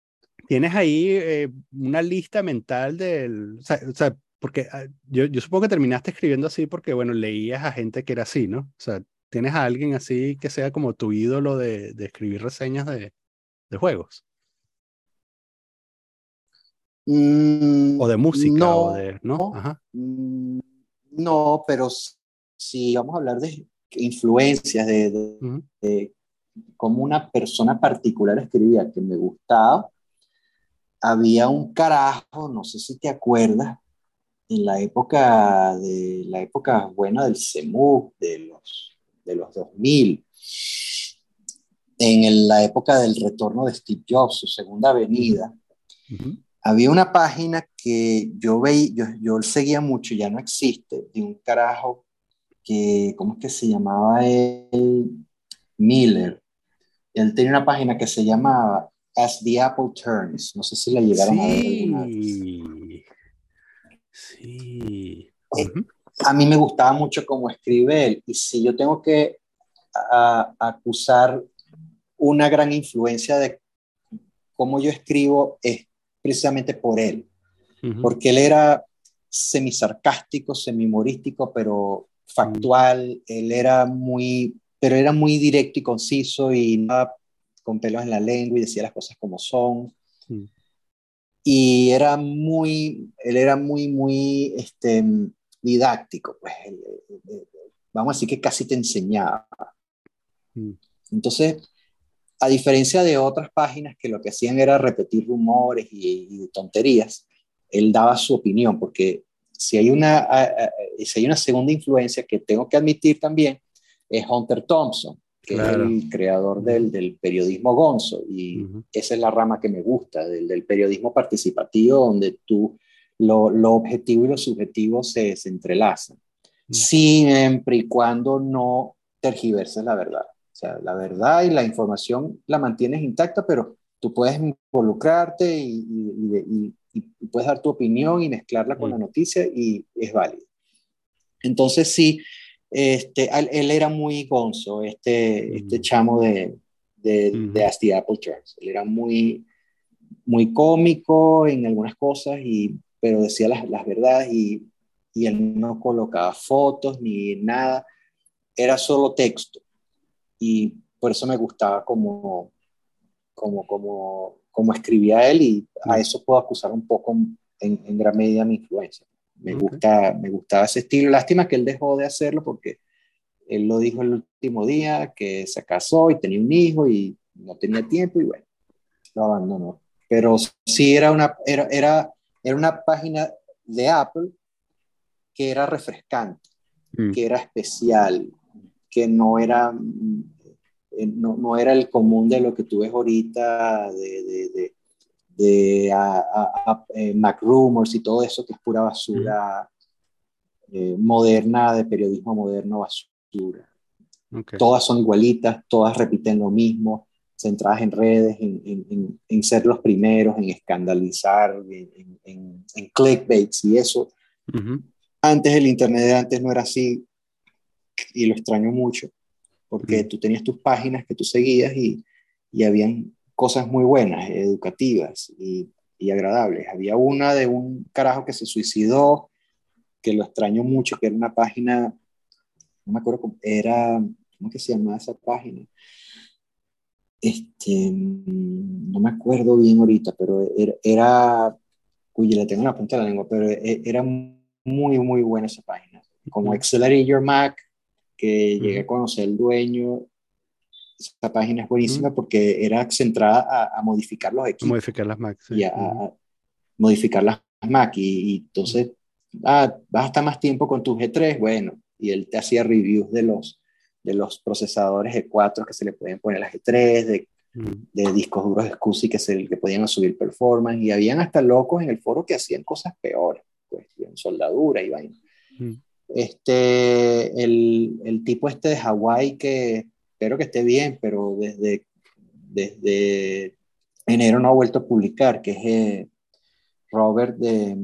tienes ahí eh, una lista mental del, o sea, porque ah, yo, yo, supongo que terminaste escribiendo así porque, bueno, leías a gente que era así, ¿no? O sea, tienes a alguien así que sea como tu ídolo de, de escribir reseñas de, de juegos. Mm, o de música, no, o de, ¿no? Ajá. Mm, no, pero si vamos a hablar de influencias, de, de cómo una persona particular escribía que me gustaba, había un carajo, no sé si te acuerdas, en la época de la época buena del CEMU, de los, de los 2000, en la época del retorno de Steve Jobs, su segunda avenida, había una página que yo veía, yo, yo seguía mucho, ya no existe, de un carajo que, ¿cómo es que se llamaba él? Miller. Él tenía una página que se llamaba As the Apple Turns. No sé si la llegaron a ver Sí. Eh, a mí me gustaba mucho cómo escribe él. Y si yo tengo que acusar una gran influencia de cómo yo escribo, es precisamente por él. Porque él era semisarcástico, semi-humorístico, pero factual. Él era muy, pero era muy directo y conciso y nada con pelos en la lengua y decía las cosas como son. Mm. Y era muy, él era muy, muy este, didáctico, pues, vamos a decir que casi te enseñaba. Mm. Entonces, a diferencia de otras páginas que lo que hacían era repetir rumores y, tonterías, él daba su opinión, porque si hay, una, si hay una segunda influencia que tengo que admitir también, es Hunter Thompson que es el creador del, del periodismo gonzo. Y esa es la rama que me gusta, del, del periodismo participativo, donde tú, lo, lo, objetivo y lo subjetivo se, se entrelazan, siempre y cuando no tergiverses la verdad. O sea, la verdad y la información la mantienes intacta, pero tú puedes involucrarte y, y, y, puedes dar tu opinión y mezclarla con la noticia y es válido. Entonces, sí, este, él era muy gonzo, este, este chamo de, de, de As Apple Turns. Él era muy, muy cómico en algunas cosas, y, pero decía las, las verdades y, y, él no colocaba fotos ni nada, era solo texto. Y por eso me gustaba como, como, como, como escribía él y a eso puedo acusar un poco en, en gran medida mi influencia. Me, gusta, me gustaba ese estilo. Lástima que él dejó de hacerlo porque él lo dijo el último día, que se casó y tenía un hijo y no tenía tiempo y bueno, lo abandonó. Pero sí era una, era, era, era una página de Apple que era refrescante, mm. que era especial, que no era, eh, no, no, era el común de lo que tú ves ahorita de, de de a, a, eh, Mac Rumors y todo eso que es pura basura eh, moderna, de periodismo moderno basura. Todas son igualitas, todas repiten lo mismo, centradas en redes, en, en, en ser los primeros, en escandalizar, en, clickbaits y eso. Antes el Internet de antes no era así y lo extraño mucho porque tú tenías tus páginas que tú seguías y, y habían cosas muy buenas, educativas y, y agradables. Había una de un carajo que se suicidó, que lo extraño mucho, que era una página, no me acuerdo cómo, era, ¿cómo que se llamaba esa página? Este, no me acuerdo bien ahorita, pero era, era uy, le tengo una punta de la lengua, pero e, era muy, muy buena esa página. Como Accelerate Your Mac, que llegué a conocer el dueño, esa página es buenísima porque era centrada a, modificar los equipos. modificar las Mac. Y a, modificar las Mac. Y, entonces, ah, vas a estar más tiempo con tu G3, bueno, y él te hacía reviews de los, de los procesadores G4 que se le pueden poner a las G3, de, de discos duros de SCSI que, se, que podían subir performance, y habían hasta locos en el foro que hacían cosas peores, pues, soldadura y vaina. Este, el, el tipo este de Hawái que espero que esté bien, pero desde, desde enero no ha vuelto a publicar, que es eh, Robert de,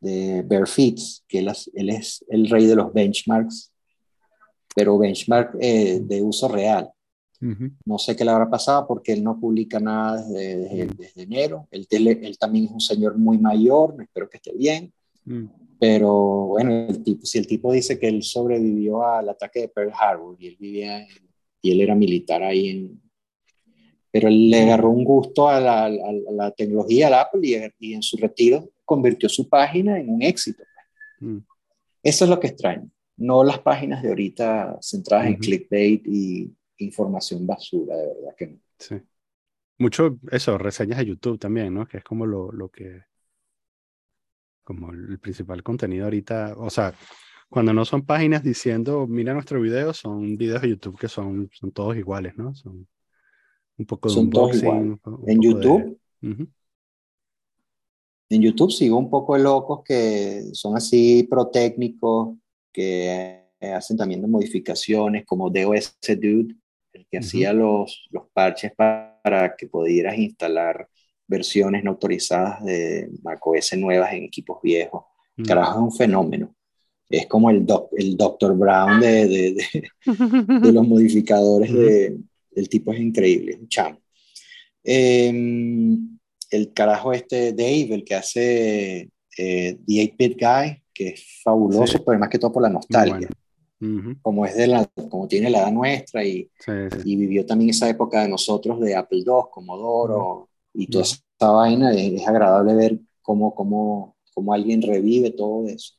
de Barefits, que él, él, es el rey de los benchmarks, pero benchmark eh, de uso real. No sé qué le habrá pasado porque él no publica nada desde, desde, enero. Él, él, también es un señor muy mayor, espero que esté bien. Mm. Pero bueno, el tipo, si el tipo dice que él sobrevivió al ataque de Pearl Harbor y él vivía en y él era militar ahí en... Pero él le agarró un gusto a la, a la tecnología, al Apple, y, en su retiro convirtió su página en un éxito. Mm. Eso es lo que extraño, no las páginas de ahorita centradas en clickbait y información basura, de verdad que no. Sí. Mucho eso, reseñas de YouTube también, ¿no? Que es como lo, lo que, como el principal contenido ahorita, o sea, cuando no son páginas diciendo, mira nuestro video, son videos de YouTube que son, son todos iguales, ¿no? Son un poco de son unboxing. en YouTube. En YouTube sigo un poco de locos que son así pro técnicos, que hacen también modificaciones, como DOS Dude, el que hacía los, los parches para, para que pudieras instalar versiones no autorizadas de macOS nuevas en equipos viejos. Carajo, es un fenómeno es como el, el Dr. Brown de, de, de, los modificadores. De, el tipo es increíble, un chamo. Em, el carajo este Dave, el que hace eh, The 8-Bit Guy, que es fabuloso, pero más que todo por la nostalgia. Como es de la, como tiene la edad nuestra y, y, vivió también esa época de nosotros de Apple II, Commodore y toda esa vaina, es, es, agradable ver cómo, cómo, cómo alguien revive todo eso.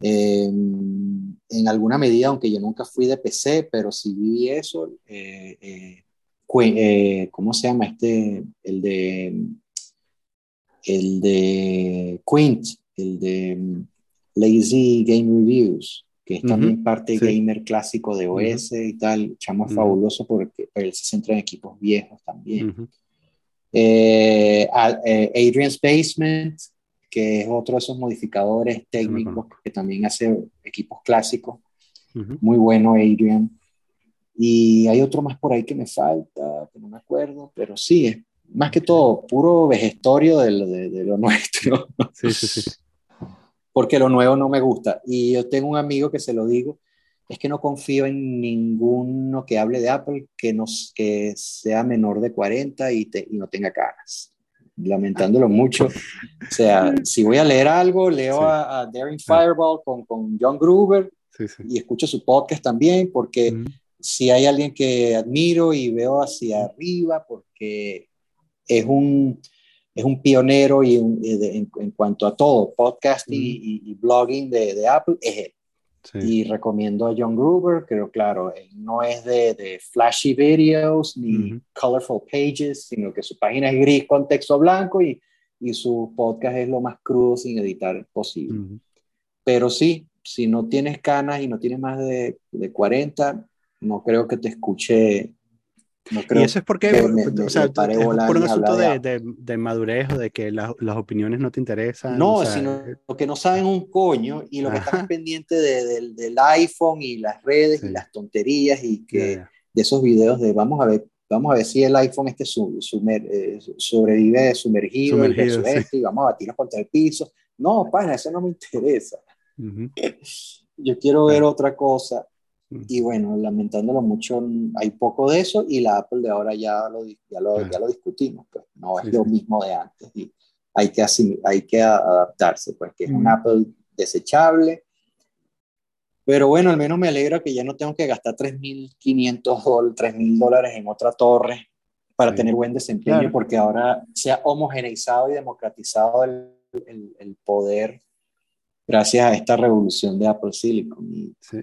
Em, en alguna medida, aunque yo nunca fui de PC, pero sí vi eso. Eh, eh, eh, ¿Cómo se llama este? El de. El de Quint, el de mm, Lazy Game Reviews, que es también parte gamer clásico de OS y tal. Chamo es fabuloso porque él se centra en equipos viejos también. Adrian's Basement, que es otro de esos modificadores técnicos que también hace equipos clásicos. Muy bueno, Adrian. Y hay otro más por ahí que me falta, que no me acuerdo, pero sí, es más que todo puro vejestorio de lo, de, lo nuestro. Sí, sí, sí. Porque lo nuevo no me gusta. Y yo tengo un amigo que se lo digo, es que no confío en ninguno que hable de Apple que, nos, que sea menor de 40 y, y no tenga caras lamentándolo mucho. O sea, si voy a leer algo, leo a, Daring Fireball con, con John Gruber y escucho su podcast también, porque si hay alguien que admiro y veo hacia arriba, porque es un, es un pionero y en, cuanto a todo, podcasting y, blogging de, de Apple, es él. Y recomiendo a John Gruber, pero claro, no es de, de flashy videos ni colorful pages, sino que su página es gris con texto blanco y, y su podcast es lo más crudo sin editar posible. Pero sí, si no tienes canas y no tienes más de, de 40, no creo que te escuche y eso es porque, o sea, es por un asunto de, de, madurez o de que las opiniones no te interesan. No, sino eh, que no saben un coño y lo que están pendientes de, del iPhone y las redes y las tonterías y que de esos videos de vamos a ver, vamos a ver si el iPhone este su, eh, sobrevive sumergido, sumergido y vamos a batirlo contra el piso. No, pana, eso no me interesa. Yo quiero ver otra cosa Y bueno, lamentándolo mucho, hay poco de eso y la Apple de ahora ya lo, ya lo, ya lo discutimos, pues no es lo mismo de antes y hay que, hay que adaptarse, pues que es un Apple desechable. Pero bueno, al menos me alegra que ya no tengo que gastar 3.500 dólares, 3.000 dólares en otra torre para tener buen desempeño, porque ahora se ha homogeneizado y democratizado el, el, el poder gracias a esta revolución de Apple Silicon. sí.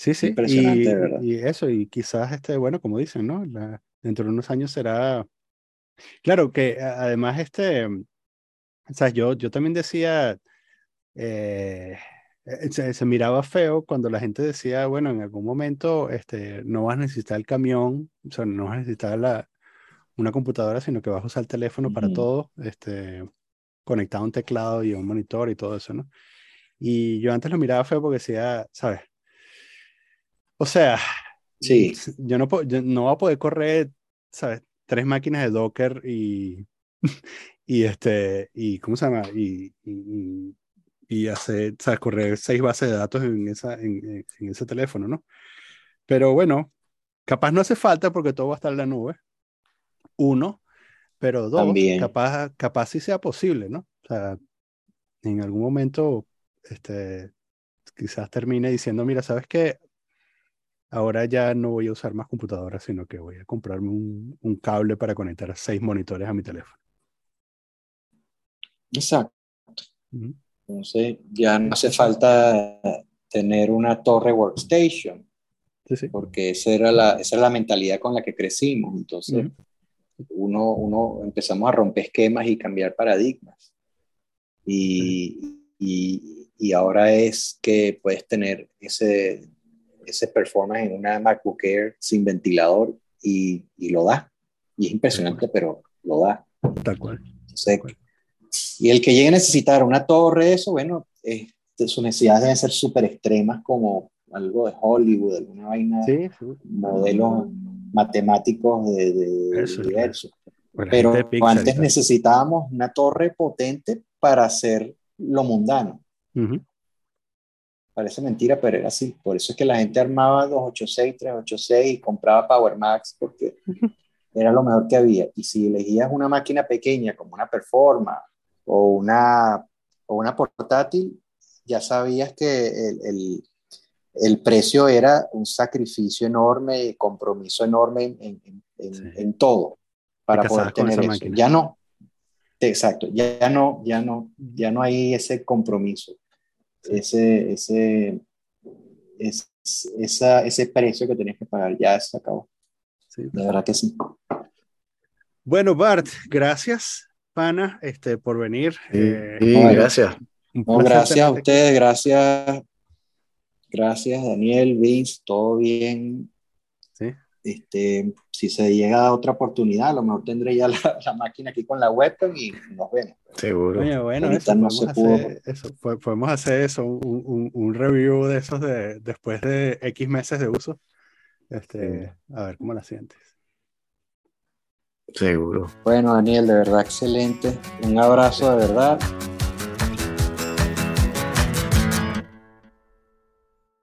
Sí, sí. Impresionante, y, ¿verdad? Y eso, y quizás, este, bueno, como dicen, ¿no? dentro de unos años será... Claro que además, este, o sea, yo, yo también decía, eh, eh, se, miraba feo cuando la gente decía, bueno, en algún momento este, no vas a necesitar el camión, o sea, no vas a necesitar la, una computadora, sino que vas a usar el teléfono para todo, este, conectado a un teclado y a un monitor y todo eso, ¿no? Y yo antes lo miraba feo porque decía, ¿sabes? O sea, sí. yo no, no voy a poder correr, ¿sabes? Tres máquinas de Docker y, y este, y ¿cómo se llama? Y, y, y hacer, ¿sabes? Correr seis bases de datos en, esa, en, en, ese teléfono, ¿no? Pero bueno, capaz no hace falta porque todo va a estar en la nube. Uno, pero dos, capaz, capaz sí sea posible, ¿no? O sea, en algún momento, este, quizás termine diciendo, mira, ¿sabes qué? Ahora ya no voy a usar más computadoras, sino que voy a comprarme un, un cable para conectar seis monitores a mi teléfono. Exacto. Entonces ya no hace falta tener una torre workstation, sí, sí. porque esa era, la, esa era la mentalidad con la que crecimos. Entonces uno, uno empezamos a romper esquemas y cambiar paradigmas. Y, y, y ahora es que puedes tener ese ese performance en una MacBook Air sin ventilador y, y lo da. Y es impresionante, pero lo da. Tal cual. y el que llegue a necesitar una torre, eso, bueno, sus necesidades deben ser súper extremas, como algo de Hollywood, alguna vaina, sí, modelos matemáticos de, de universo. Pero antes necesitábamos una torre potente para hacer lo mundano. Parece mentira, pero era así. Por eso es que la gente armaba 286, 386 y compraba Power Max porque era lo mejor que había. Y si elegías una máquina pequeña como una Performa o una, o una portátil, ya sabías que el, el, el precio era un sacrificio enorme y compromiso enorme en, en, en, todo para poder tener eso. Ya no. Exacto, ya no, ya no, ya no hay ese compromiso ese, ese, esa, ese precio que tenías que pagar ya se acabó. Sí. De verdad que sí. Bueno, Bart, gracias, pana, este, por venir. Eh, gracias. gracias a ustedes, gracias. Gracias, Daniel, Vince, todo bien. Sí. Este, si se llega a otra oportunidad, a lo mejor tendré ya la, la máquina aquí con la webcam y nos vemos. Seguro. bueno, eso, no podemos, hacer, eso, podemos hacer eso, un, un, un, review de esos de, después de X meses de uso. Este, a ver cómo la sientes. Seguro. Bueno, Daniel, de verdad excelente. Un abrazo de verdad